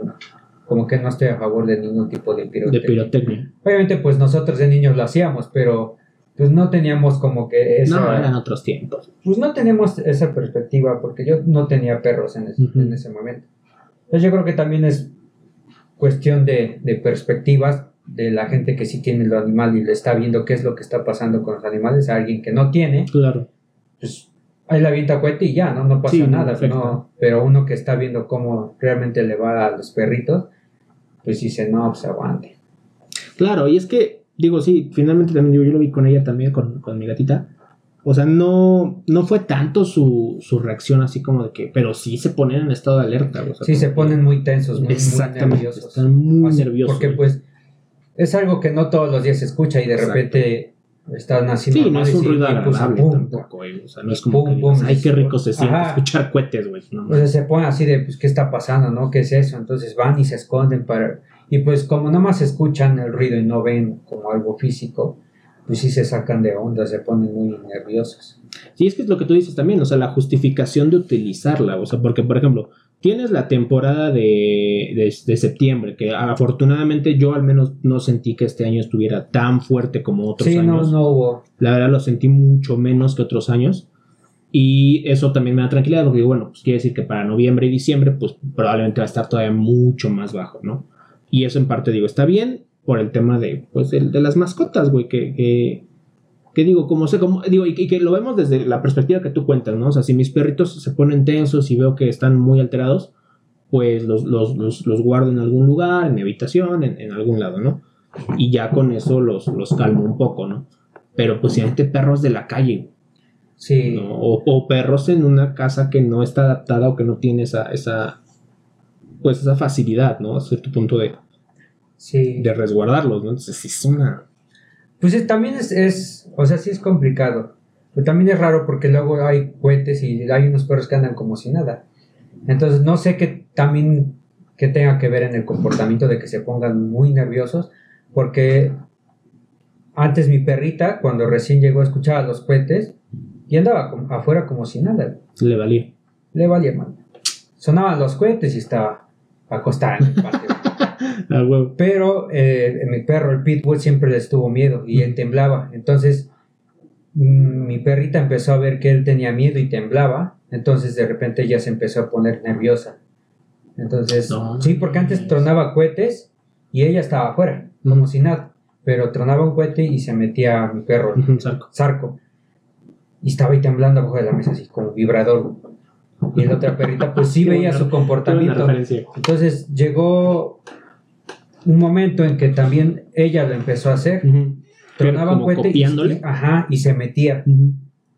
[SPEAKER 3] como que no estoy a favor de ningún tipo de
[SPEAKER 2] De
[SPEAKER 3] pirotecnia.
[SPEAKER 2] pirotecnia.
[SPEAKER 3] Obviamente pues nosotros de niños lo hacíamos, pero pues no teníamos como que esa...
[SPEAKER 2] No, eran otros tiempos.
[SPEAKER 3] Pues no tenemos esa perspectiva porque yo no tenía perros en ese,
[SPEAKER 2] Ujú.
[SPEAKER 3] en ese momento. Entonces yo creo que también es cuestión de, de perspectivas de la gente que sí tiene el animal y le está viendo qué es lo que está pasando con los animales, a alguien que no tiene,
[SPEAKER 2] Claro.
[SPEAKER 3] pues ahí la avienta cohete y ya, no, no pasa
[SPEAKER 2] Sí,
[SPEAKER 3] nada, no, pero uno que está viendo cómo realmente le va a los perritos, pues dice, no, pues aguante.
[SPEAKER 2] Claro, y es que, digo, sí, finalmente también yo, yo lo vi con ella también, con, con mi gatita. O sea, no, no fue tanto su, su reacción así como de que, pero sí se ponen en estado de alerta. O sea,
[SPEAKER 3] Sí, se ponen muy tensos, muy, muy
[SPEAKER 2] Exactamente,
[SPEAKER 3] nerviosos.
[SPEAKER 2] están muy nerviosos.
[SPEAKER 3] Porque pues es algo que no todos los días se escucha y de repente están así
[SPEAKER 2] Sí, no es un ruido
[SPEAKER 3] pues,
[SPEAKER 2] agradable
[SPEAKER 3] pum,
[SPEAKER 2] tampoco, güey. O sea, no es como
[SPEAKER 3] Pum,
[SPEAKER 2] que
[SPEAKER 3] pum,
[SPEAKER 2] ay, qué rico se siente
[SPEAKER 3] Ajá.
[SPEAKER 2] escuchar cohetes, güey. No,
[SPEAKER 3] O sea, se ponen así de, pues, ¿qué está pasando, no? ¿Qué es eso? Entonces van y se esconden para... Y pues como nada más escuchan el ruido y no ven como algo físico, pues sí se sacan de onda, se ponen muy nerviosos.
[SPEAKER 2] Sí, es que es lo que tú dices también, o sea, la justificación de utilizarla, o sea, porque, por ejemplo, tienes la temporada de, de, de septiembre, que afortunadamente yo al menos no sentí que este año estuviera tan fuerte como otros
[SPEAKER 3] Sí, no,
[SPEAKER 2] años.
[SPEAKER 3] no hubo...
[SPEAKER 2] La verdad lo sentí mucho menos que otros años. Y eso también me da tranquilidad, porque bueno, pues quiere decir que para noviembre y diciembre, pues probablemente va a estar todavía mucho más bajo, ¿no? Y eso en parte digo, está bien por el tema de, pues, de, de las mascotas, güey, que, que, que digo, como sé, como, digo, y que, y que lo vemos desde la perspectiva que tú cuentas, ¿no? O sea, si mis perritos se ponen tensos y veo que están muy alterados, pues los, los, los, los guardo en algún lugar, en mi habitación, en, en algún lado, ¿no? Y ya con eso los, los calmo un poco, ¿no? Pero pues si hay perros de la calle,
[SPEAKER 3] Sí,
[SPEAKER 2] ¿no? O, o perros en una casa que no está adaptada o que no tiene esa, esa pues esa facilidad, ¿no? A cierto punto de,
[SPEAKER 3] sí.
[SPEAKER 2] de resguardarlos, ¿no? Entonces sí es una...
[SPEAKER 3] Pues es- también es, es, o sea, sí es complicado. Pero también es raro porque luego hay cohetes y hay unos perros que andan como si nada. Entonces no sé qué también que tenga que ver en el comportamiento de que se pongan muy nerviosos. Porque antes mi perrita, cuando recién llegó, escuchaba los cohetes y andaba afuera como si nada.
[SPEAKER 2] Le valía.
[SPEAKER 3] Le valía mal. Sonaban los cohetes y estaba acostada en el patio. [LAUGHS]
[SPEAKER 2] Ah.
[SPEAKER 3] Pero eh, mi perro, el pitbull, siempre les tuvo miedo y él temblaba. Entonces, mm, mi perrita empezó a ver que él tenía miedo y temblaba. Entonces, de repente, ella se empezó a poner nerviosa. Entonces,
[SPEAKER 2] No.
[SPEAKER 3] sí, porque antes tronaba cohetes y ella estaba afuera, como si nada. Pero tronaba un cohete y se metía a mi perro,
[SPEAKER 2] Ujú, Sarco.
[SPEAKER 3] Zarco. Y estaba ahí temblando abajo de la mesa, así como vibrador. Y la otra perrita, pues sí veía su comportamiento. Entonces llegó un momento en que también ella lo empezó a hacer.
[SPEAKER 2] Ujú.
[SPEAKER 3] Tronaba un cohete y, ajá, y se metía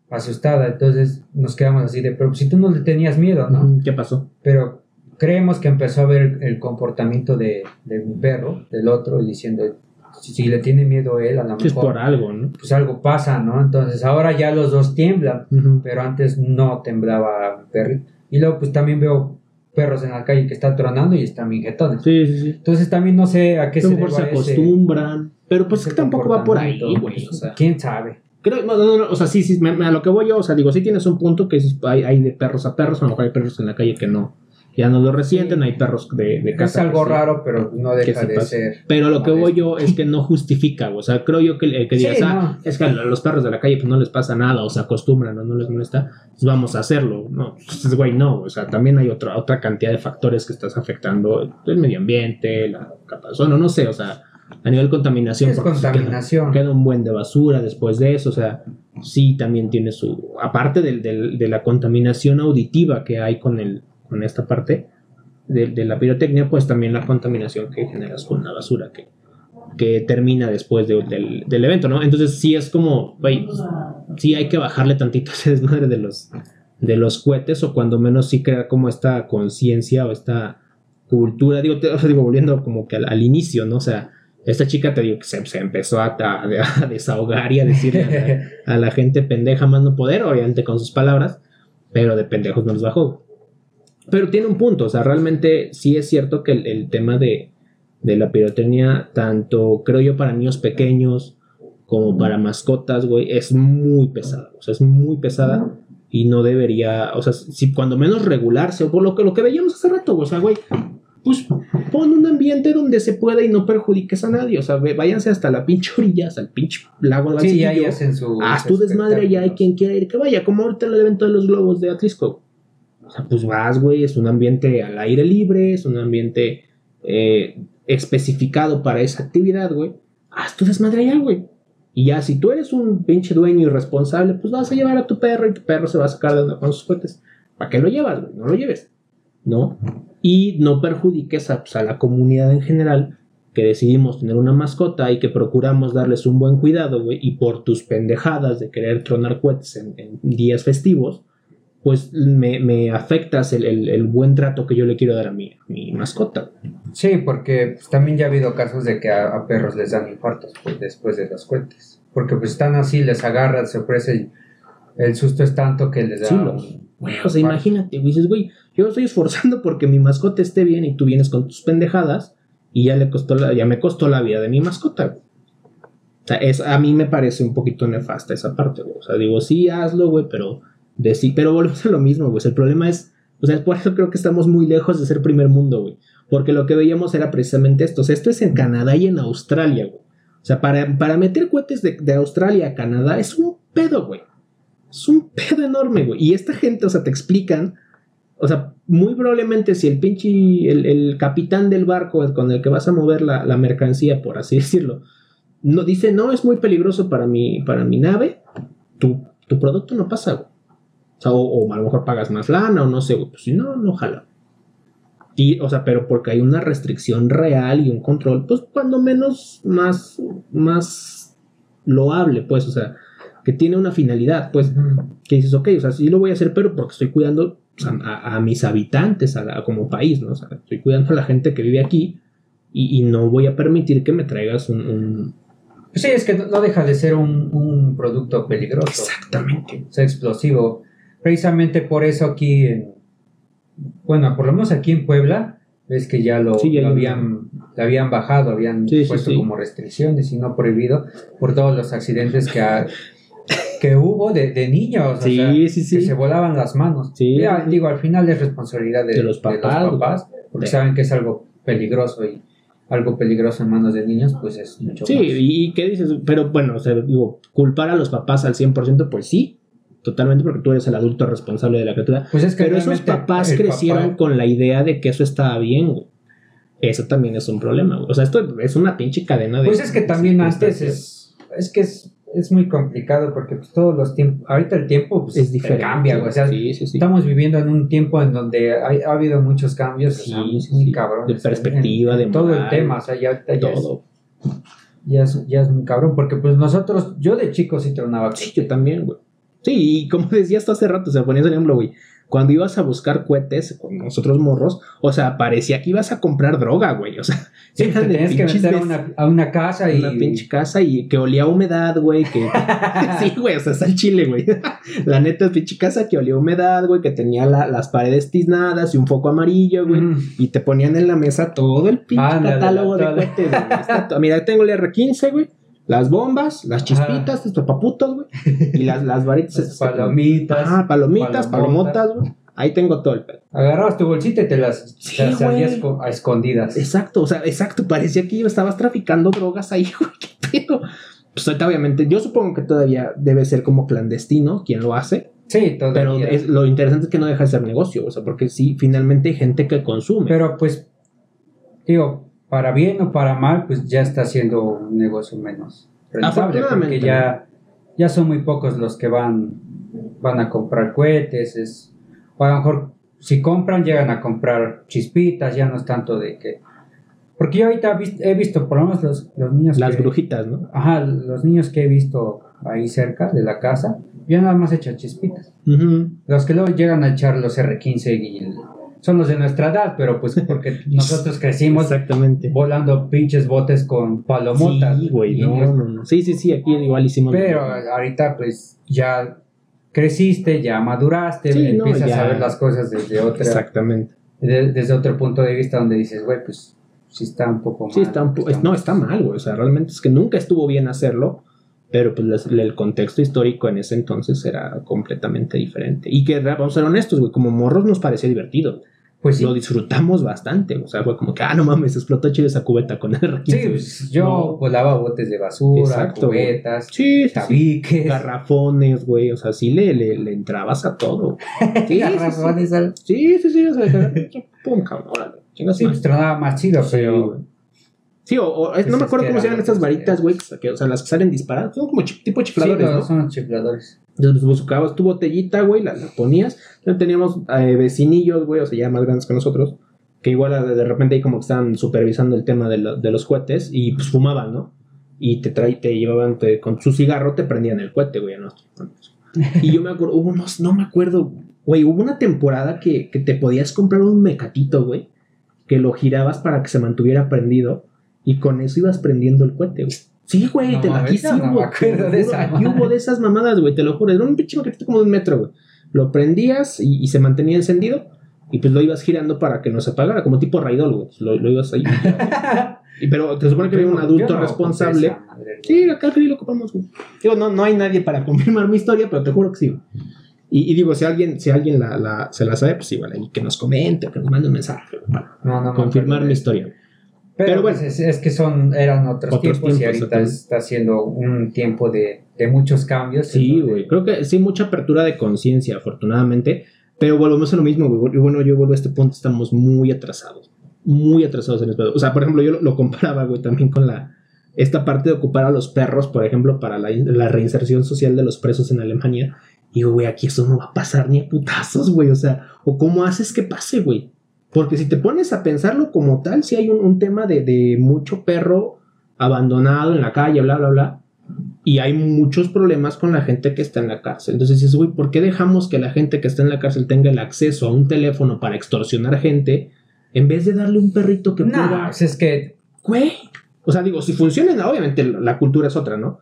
[SPEAKER 3] asustada. Entonces nos quedamos así de, pero si tú no le tenías miedo, ¿no?
[SPEAKER 2] ¿Qué pasó?
[SPEAKER 3] Pero creemos que empezó a ver el comportamiento de, de mi perro, del otro, y diciendo, si, si le tiene miedo él, a lo
[SPEAKER 2] Es por
[SPEAKER 3] mejor,
[SPEAKER 2] algo, ¿no?
[SPEAKER 3] pues algo pasa, ¿no? Entonces ahora ya los dos tiemblan, pero antes no temblaba mi perrito. Y luego pues también veo perros en la calle que están tronando y están bien jetones.
[SPEAKER 2] Sí, sí, sí.
[SPEAKER 3] Entonces también no sé a qué se
[SPEAKER 2] mejor se acostumbran. Pero pues que tampoco va por ahí, güey. O sea,
[SPEAKER 3] ¿Quién sabe?
[SPEAKER 2] Creo, no, no, no, o sea, sí, sí, me- me- a lo que voy yo, o sea, digo, sí tienes un punto que es- hay, hay de perros a perros, a lo mejor hay perros en la calle que no, ya no lo resienten, hay perros de, de
[SPEAKER 3] Es
[SPEAKER 2] casa.
[SPEAKER 3] algo
[SPEAKER 2] que sí.
[SPEAKER 3] raro, pero no deja de
[SPEAKER 2] pasa.
[SPEAKER 3] ser.
[SPEAKER 2] Pero lo que voy yo es que no justifica, o sea, creo yo que el que
[SPEAKER 3] Sí,
[SPEAKER 2] digas, ah,
[SPEAKER 3] no.
[SPEAKER 2] es que a los perros de la calle pues no les pasa nada, o se acostumbran, o no les molesta, pues vamos a hacerlo, no, pues, güey, no, o sea, también hay otra, otra cantidad de factores que estás afectando, el medio ambiente, la capa de ozono, no sé, o sea, a nivel contaminación.
[SPEAKER 3] Es
[SPEAKER 2] queda-
[SPEAKER 3] contaminación.
[SPEAKER 2] queda un buen de basura después de eso, o sea, sí también tiene su, aparte del- del- de la contaminación auditiva que hay con, el, con esta parte de, de la pirotecnia, pues también la contaminación que generas con la basura que, que termina después de- del, del evento, ¿no? Entonces sí es como, güey, sí hay que bajarle tantito ese desmadre de los, de los cohetes o cuando menos sí crear como esta conciencia o esta cultura, digo, te- o sea, digo, volviendo como que al, al inicio, ¿no? O sea, Esta chica te digo que se, se empezó a, a- a desahogar y a decirle a a la gente pendeja más no poder, obviamente con sus palabras, pero de pendejos no los bajó. Pero tiene un punto, o sea, realmente sí es cierto que el, el tema de, de la pirotecnia, tanto creo yo para niños pequeños como para mascotas, güey, es muy pesada, o sea, es muy pesada y no debería, o sea, si cuando menos regularse, o por lo que, lo que veíamos hace rato, o sea, güey, pues pon un ambiente donde se pueda y no perjudiques a nadie, o sea, ve- váyanse hasta la pinche orilla, hasta el pinche lago de
[SPEAKER 3] Sí,
[SPEAKER 2] Valsequillo,
[SPEAKER 3] hacen su.
[SPEAKER 2] haz tu desmadre ya hay quien quiera ir que vaya, como ahorita en el evento de los globos de Atlisco. O sea, pues vas, güey, es un ambiente al aire libre, es un ambiente eh, especificado para esa actividad, güey. Haz tu desmadre allá, güey. Y ya, si tú eres un pinche dueño irresponsable, pues vas a llevar a tu perro y tu perro se va a sacar de onda con sus cohetes. ¿Para qué lo llevas, güey? No lo lleves. ¿No? Y no perjudiques a, pues, la comunidad en general que decidimos tener una mascota y que procuramos darles un buen cuidado, güey, y por tus pendejadas de querer tronar cohetes en días festivos, pues me, me afectas el, el- el buen trato que yo le quiero dar a mi, mi mascota.
[SPEAKER 3] Sí, porque pues, también ya ha habido casos de que a, a perros les dan infartos pues, después de los cohetes. Porque pues están así, les agarran, se ofrece. El susto es tanto que les da.
[SPEAKER 2] Sí, los- Güey, o sea, imagínate, güey, dices, güey, yo estoy esforzando porque mi mascota esté bien y tú vienes con tus pendejadas y ya le costó la, ya me costó la vida de mi mascota. O sea, es, a mí me parece un poquito nefasta esa parte, güey. O sea, digo, sí, hazlo, güey, pero de sí, pero volvemos a lo mismo, sea, el problema es, o sea, por eso creo que estamos muy lejos de ser primer mundo, güey. Porque lo que veíamos era precisamente esto. O sea, esto es en Canadá y en Australia, güey. O sea, para, para meter cohetes de, de Australia a Canadá es un pedo, güey. Es un pedo enorme, güey. Y esta gente, o sea, te explican. O sea, muy probablemente si el pinche. El, el capitán del barco con el que vas a mover la, la mercancía, por así [LAUGHS] decirlo, no dice, no, es muy peligroso para mi, para mi nave, tu, tu producto no pasa, güey. O sea, o, o a lo mejor pagas más lana, o no sé, güey. Pues si no, no jala. Y, o sea, pero porque hay una restricción real y un control, pues cuando menos más, más loable, pues, o sea, que tiene una finalidad, pues, que dices, ok, o sea, sí lo voy a hacer, pero porque estoy cuidando pues, a, mis habitantes, a la- como país, ¿no? O sea, estoy cuidando a la gente que vive aquí y, y no voy a permitir que me traigas un... un-
[SPEAKER 3] sí, es que no no deja de ser un, un producto peligroso.
[SPEAKER 2] Exactamente.
[SPEAKER 3] O sea, explosivo. Precisamente por eso aquí en. Bueno, por lo menos aquí en Puebla, ves que ya lo,
[SPEAKER 2] Sí, ya
[SPEAKER 3] lo habían, lo habían bajado, habían
[SPEAKER 2] Sí,
[SPEAKER 3] puesto
[SPEAKER 2] sí.
[SPEAKER 3] como restricciones y no prohibido por todos los accidentes que, ha- que hubo de, de niños. o
[SPEAKER 2] Sí,
[SPEAKER 3] sea,
[SPEAKER 2] sí, sí.
[SPEAKER 3] que se volaban las manos. Ya, digo, al final es responsabilidad de,
[SPEAKER 2] De los papás,
[SPEAKER 3] porque saben que es algo peligroso y algo peligroso en manos de niños, pues es mucho
[SPEAKER 2] Sí,
[SPEAKER 3] más.
[SPEAKER 2] y, y qué dices, pero bueno, o sea, digo, culpar a los papás al 100%, pues sí, totalmente porque tú eres el adulto responsable de la criatura.
[SPEAKER 3] Pues es que
[SPEAKER 2] Pero esos papás crecieron
[SPEAKER 3] papá-
[SPEAKER 2] con la idea de que eso estaba bien, güey. Eso también es un problema, güey. O sea, esto es una pinche cadena de.
[SPEAKER 3] Pues es que también antes es, es que es, es muy complicado porque pues, todos los tiempos, ahorita el tiempo pues,
[SPEAKER 2] Es diferente.
[SPEAKER 3] cambia, güey, o sea,
[SPEAKER 2] sí, sí, sí.
[SPEAKER 3] estamos viviendo en un tiempo en donde hay- ha habido muchos cambios,
[SPEAKER 2] Sí,
[SPEAKER 3] o sea, muy cabrón.
[SPEAKER 2] De perspectiva, de
[SPEAKER 3] todo el tema, o sea, ya, ya, ya es,
[SPEAKER 2] Todo.
[SPEAKER 3] ya, es, ya es muy cabrón porque pues nosotros, yo de chico sí tronaba
[SPEAKER 2] Sí, yo también, güey. Sí, y como [LAUGHS] decías tú hace rato, o sea, ponías el ejemplo, güey. Cuando ibas a buscar cohetes con nosotros morros, o sea, parecía que ibas a comprar droga, güey. O sea,
[SPEAKER 3] Sí, te tenías que meter a una, a una casa y
[SPEAKER 2] una pinche casa y que olía a humedad, güey, que... [LAUGHS] [LAUGHS] sí, güey, o sea, está el chile, güey. la neta, pinche casa que olía a humedad, güey, que tenía la- las paredes tiznadas y un foco amarillo, güey.
[SPEAKER 3] Ujú.
[SPEAKER 2] Y te ponían en la mesa todo el pinche catálogo de cohetes, güey. Mira, tengo el R15, güey. Las bombas, las chispitas, estos papaputos, güey. Y las, las varitas. [LAUGHS]
[SPEAKER 3] Las palomitas.
[SPEAKER 2] Ah, palomitas,
[SPEAKER 3] palomotas.
[SPEAKER 2] güey. Ahí tengo todo el pedo.
[SPEAKER 3] Agarrabas tu bolsita y te las,
[SPEAKER 2] Sí,
[SPEAKER 3] te las
[SPEAKER 2] güey.
[SPEAKER 3] salías co- a escondidas.
[SPEAKER 2] Exacto, o sea, exacto. Parecía que yo estabas traficando drogas ahí, [LAUGHS] güey. ¿Qué pedo? Pues ahorita, obviamente, yo supongo que todavía debe ser como clandestino quien lo hace.
[SPEAKER 3] Sí, todavía.
[SPEAKER 2] Pero es- lo interesante es que no deja de ser negocio, o sea, porque sí, finalmente hay gente que consume.
[SPEAKER 3] Pero pues, digo, para bien o para mal, pues ya está siendo un negocio menos rentable, porque ya, ya son muy pocos los que van, van a comprar cohetes, es, o a lo mejor si compran llegan a comprar chispitas, ya no es tanto de que... Porque yo ahorita he vis- he visto, por lo menos los, los niños
[SPEAKER 2] Las
[SPEAKER 3] que-
[SPEAKER 2] brujitas, ¿no?
[SPEAKER 3] Ajá, los niños que he visto ahí cerca de la casa, ya nada más echan chispitas. Los que luego llegan a echar los R15 y el- son los de nuestra edad, pero pues [LAUGHS] porque nosotros crecimos
[SPEAKER 2] Exactamente.
[SPEAKER 3] volando pinches botes con palomotas.
[SPEAKER 2] Sí, güey, no, no, no. Sí, sí, sí, aquí igual hicimos.
[SPEAKER 3] Pero ahorita pues ya creciste, ya maduraste,
[SPEAKER 2] Sí, no,
[SPEAKER 3] empiezas
[SPEAKER 2] ya.
[SPEAKER 3] a ver las cosas desde otra,
[SPEAKER 2] Exactamente.
[SPEAKER 3] de- desde otro punto de vista donde dices, güey, pues sí está un poco mal.
[SPEAKER 2] Sí, está un po- es- no, está mal, güey. O sea, realmente es que nunca estuvo bien hacerlo, pero pues el contexto histórico en ese entonces era completamente diferente. Y que, vamos a ser honestos, güey, como morros nos parecía divertido.
[SPEAKER 3] Pues sí.
[SPEAKER 2] Lo disfrutamos bastante. O sea, fue como que, ah, no mames, explotó chido esa cubeta con el R15.
[SPEAKER 3] Sí, pues, yo
[SPEAKER 2] No.
[SPEAKER 3] volaba botes de basura,
[SPEAKER 2] Exacto,
[SPEAKER 3] cubetas,
[SPEAKER 2] Sí, sí, sí.
[SPEAKER 3] tabiques,
[SPEAKER 2] Garrafones, güey. O sea, sí le, le, le entrabas a todo. [LAUGHS] Sí, sí,
[SPEAKER 3] garrafones, al-
[SPEAKER 2] Sí, sí, sí. O sea, [LAUGHS] pum, cabrón, órale.
[SPEAKER 3] Sí, pues más chido, pero.
[SPEAKER 2] Sí, o,
[SPEAKER 3] Pues
[SPEAKER 2] no me acuerdo cómo se llaman estas varitas, güey. que- O sea, las que salen disparadas. Son como chi- tipo
[SPEAKER 3] sí,
[SPEAKER 2] chifladores,
[SPEAKER 3] no,
[SPEAKER 2] ¿no?
[SPEAKER 3] son chifladores.
[SPEAKER 2] Entonces, pues, buscabas tu botellita, güey, la, la ponías. Entonces, teníamos eh, vecinillos, güey, o sea, ya más grandes que nosotros, que igual de, de repente ahí como que estaban supervisando el tema de, lo- de los cohetes y pues fumaban, ¿no? Y te trae, te llevaban te- con su cigarro, te prendían el cohete, güey, ¿no? Y yo me acuerdo, hubo unos, no me acuerdo, güey, hubo una temporada que, que te podías comprar un mecatito, güey, que lo girabas para que se mantuviera prendido y con eso ibas prendiendo el cohete, güey. Sí, güey,
[SPEAKER 3] No
[SPEAKER 2] te la sí
[SPEAKER 3] no
[SPEAKER 2] hubo,
[SPEAKER 3] de esa
[SPEAKER 2] aquí hubo de esas mamadas, güey, te lo juro, era un pinche mecatito como de un metro, güey. Lo prendías y, y se mantenía encendido y pues lo ibas girando para que no se apagara, como tipo raidol, güey. Lo, lo ibas ahí. [LAUGHS] Y, pero te supone que había un adulto
[SPEAKER 3] no
[SPEAKER 2] responsable.
[SPEAKER 3] madre.
[SPEAKER 2] Sí, acá que lo ocupamos, güey. Digo, no, no hay nadie para [LAUGHS] confirmar mi historia, pero te juro que sí, güey. Y, y digo, si alguien, si alguien la, la- se la sabe, pues igual ahí que nos comente o que nos mande un mensaje para
[SPEAKER 3] No, no
[SPEAKER 2] confirmar mi historia.
[SPEAKER 3] Pero,
[SPEAKER 2] Pero
[SPEAKER 3] bueno,
[SPEAKER 2] bueno.
[SPEAKER 3] es, es que son, eran otros,
[SPEAKER 2] Otros
[SPEAKER 3] tiempos, y ahorita está siendo un tiempo de, de muchos cambios.
[SPEAKER 2] Sí, güey. Creo que sí, mucha apertura de conciencia, afortunadamente. Pero volvemos a lo mismo, güey. Bueno, yo vuelvo a este punto, estamos muy atrasados. Muy atrasados en el pedo. O sea, por ejemplo, yo lo, lo comparaba, güey, también con la. Esta parte de ocupar a los perros, por ejemplo, para la, la reinserción social de los presos en Alemania. Y digo, güey, aquí eso no va a pasar ni a putazos, güey. O sea, o cómo haces que pase, güey. Porque si te pones a pensarlo como tal, si hay un, un tema de, de mucho perro abandonado en la calle, bla, bla, bla. Y hay muchos problemas con la gente que está en la cárcel. Entonces dices, güey, ¿por qué dejamos que la gente que está en la cárcel tenga el acceso a un teléfono para extorsionar gente en vez de darle un perrito que
[SPEAKER 3] No,
[SPEAKER 2] pueda...
[SPEAKER 3] es que
[SPEAKER 2] Güey. O sea, digo, si funciona, obviamente la cultura es otra, ¿no?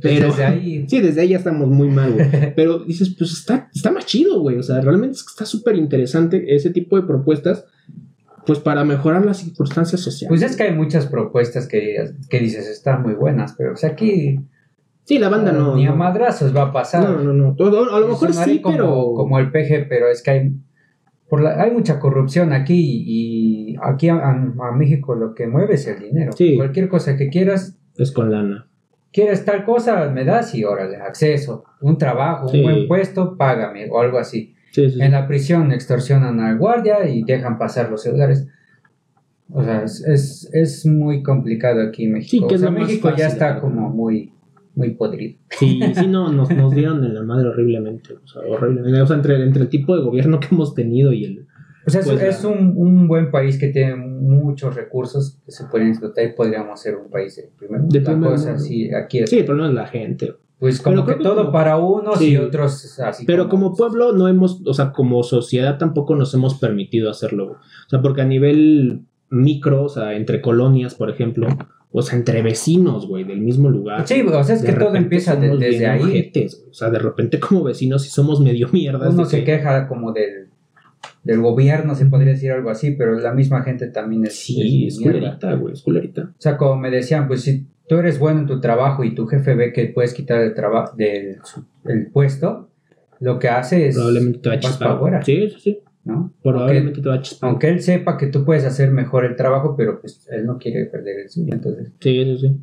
[SPEAKER 2] Pero...
[SPEAKER 3] desde ahí. [LAUGHS]
[SPEAKER 2] Sí, desde ahí ya estamos muy mal, güey. [LAUGHS] Pero dices, pues está, está más chido, güey. O sea, realmente es que está súper interesante ese tipo de propuestas, pues para mejorar las circunstancias sociales.
[SPEAKER 3] Pues es que hay muchas propuestas que, que dices están muy buenas, pero pues aquí
[SPEAKER 2] sí, la banda no.
[SPEAKER 3] ni a madrazos va a pasar.
[SPEAKER 2] No, no, no. Todo- a lo mejor sí,
[SPEAKER 3] como,
[SPEAKER 2] pero.
[SPEAKER 3] como el peje, pero es que hay por la- hay mucha corrupción aquí y aquí a, a- a México lo que mueve es el dinero.
[SPEAKER 2] Sí.
[SPEAKER 3] Cualquier cosa que quieras,
[SPEAKER 2] Es con lana.
[SPEAKER 3] Quieres tal cosa, me das y órale, acceso, un trabajo,
[SPEAKER 2] Sí.
[SPEAKER 3] un buen puesto, págame o algo así.
[SPEAKER 2] Sí, sí.
[SPEAKER 3] En la prisión extorsionan al guardia y dejan pasar los celulares. O sea, es, es, es muy complicado aquí en México.
[SPEAKER 2] Sí, que
[SPEAKER 3] O
[SPEAKER 2] es
[SPEAKER 3] sea, México ya
[SPEAKER 2] fácil,
[SPEAKER 3] está
[SPEAKER 2] la verdad.
[SPEAKER 3] como muy, muy podrido.
[SPEAKER 2] Sí, sí, no, nos, nos dieron en la madre horriblemente. O sea, horriblemente. O sea, entre, entre el tipo de gobierno que hemos tenido y el.
[SPEAKER 3] O sea, es-
[SPEAKER 2] Pues,
[SPEAKER 3] es
[SPEAKER 2] la-
[SPEAKER 3] un, un buen país que tiene muchos recursos que se pueden explotar y podríamos ser un país de primer mundo.
[SPEAKER 2] De
[SPEAKER 3] La
[SPEAKER 2] primer
[SPEAKER 3] cosa
[SPEAKER 2] mundo.
[SPEAKER 3] sí, aquí es
[SPEAKER 2] Sí, el problema es la gente.
[SPEAKER 3] pues como
[SPEAKER 2] Pero
[SPEAKER 3] que todo
[SPEAKER 2] como-
[SPEAKER 3] para unos
[SPEAKER 2] Sí.
[SPEAKER 3] y otros así.
[SPEAKER 2] Pero como pueblo no hemos, o sea, como sociedad tampoco nos hemos permitido hacerlo. O sea, porque a nivel micro, o sea, entre colonias, por ejemplo, o sea, entre vecinos, güey, del mismo lugar.
[SPEAKER 3] Sí, o sea, es que todo empieza de- desde ahí.
[SPEAKER 2] O sea, de repente como vecinos sí somos medio mierdas.
[SPEAKER 3] Uno se
[SPEAKER 2] que-
[SPEAKER 3] queja como del, del gobierno, se podría decir algo así, pero la misma gente también es,
[SPEAKER 2] Sí,
[SPEAKER 3] es
[SPEAKER 2] es
[SPEAKER 3] mierda.
[SPEAKER 2] culerita, güey, es culerita.
[SPEAKER 3] O sea, como me decían, pues si tú eres bueno en tu trabajo y tu jefe ve que puedes quitar el, traba- del el puesto, lo que hace es
[SPEAKER 2] Probablemente te va a chispar. Sí, sí, sí.
[SPEAKER 3] ¿no?
[SPEAKER 2] Probablemente
[SPEAKER 3] Aunque,
[SPEAKER 2] te va a chispar.
[SPEAKER 3] aunque él sepa que tú puedes hacer mejor el trabajo, pero pues él no quiere perder el suyo. Entonces,
[SPEAKER 2] Sí, sí, sí.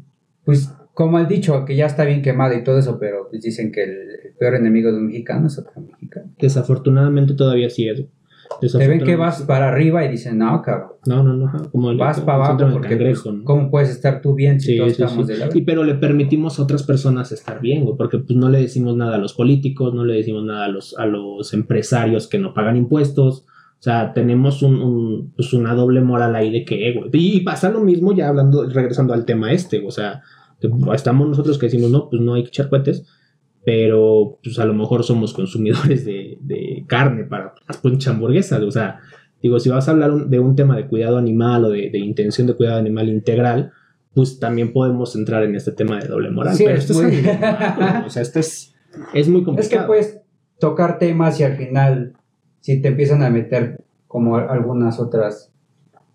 [SPEAKER 3] pues como el dicho, que ya está bien quemado y todo eso, pero pues dicen que el, el peor enemigo de un mexicano es otro mexicano.
[SPEAKER 2] Desafortunadamente todavía sí es.
[SPEAKER 3] Te ven que vas para arriba y dicen, no, cabrón.
[SPEAKER 2] No, no, no. Como el,
[SPEAKER 3] vas para abajo porque
[SPEAKER 2] cangrejo,
[SPEAKER 3] pues,
[SPEAKER 2] ¿no?
[SPEAKER 3] ¿cómo puedes estar tú bien si
[SPEAKER 2] Sí,
[SPEAKER 3] todos
[SPEAKER 2] sí,
[SPEAKER 3] estamos
[SPEAKER 2] sí.
[SPEAKER 3] de la
[SPEAKER 2] Y pero le permitimos a otras personas estar bien, güey, porque pues no le decimos nada a los políticos, no le decimos nada a los, a los empresarios que no pagan impuestos. O sea, tenemos un, un, pues una doble moral ahí de que, güey. Y, y pasa lo mismo ya hablando, regresando al tema este, o sea, estamos nosotros que decimos, no, pues no hay que echar cohetes, pero pues a lo mejor somos consumidores de, de carne para las pinches hamburguesas, o sea, Digo, si vas a hablar un- de un tema de cuidado animal o de, de intención de cuidado animal integral, pues también podemos entrar en este tema de doble moral.
[SPEAKER 3] Sí,
[SPEAKER 2] pero
[SPEAKER 3] es
[SPEAKER 2] esto
[SPEAKER 3] muy-
[SPEAKER 2] es, [LAUGHS] macro, o sea, esto es, es muy
[SPEAKER 3] Es que
[SPEAKER 2] complicado.
[SPEAKER 3] puedes tocar temas y al final, si te empiezan a meter como algunas otras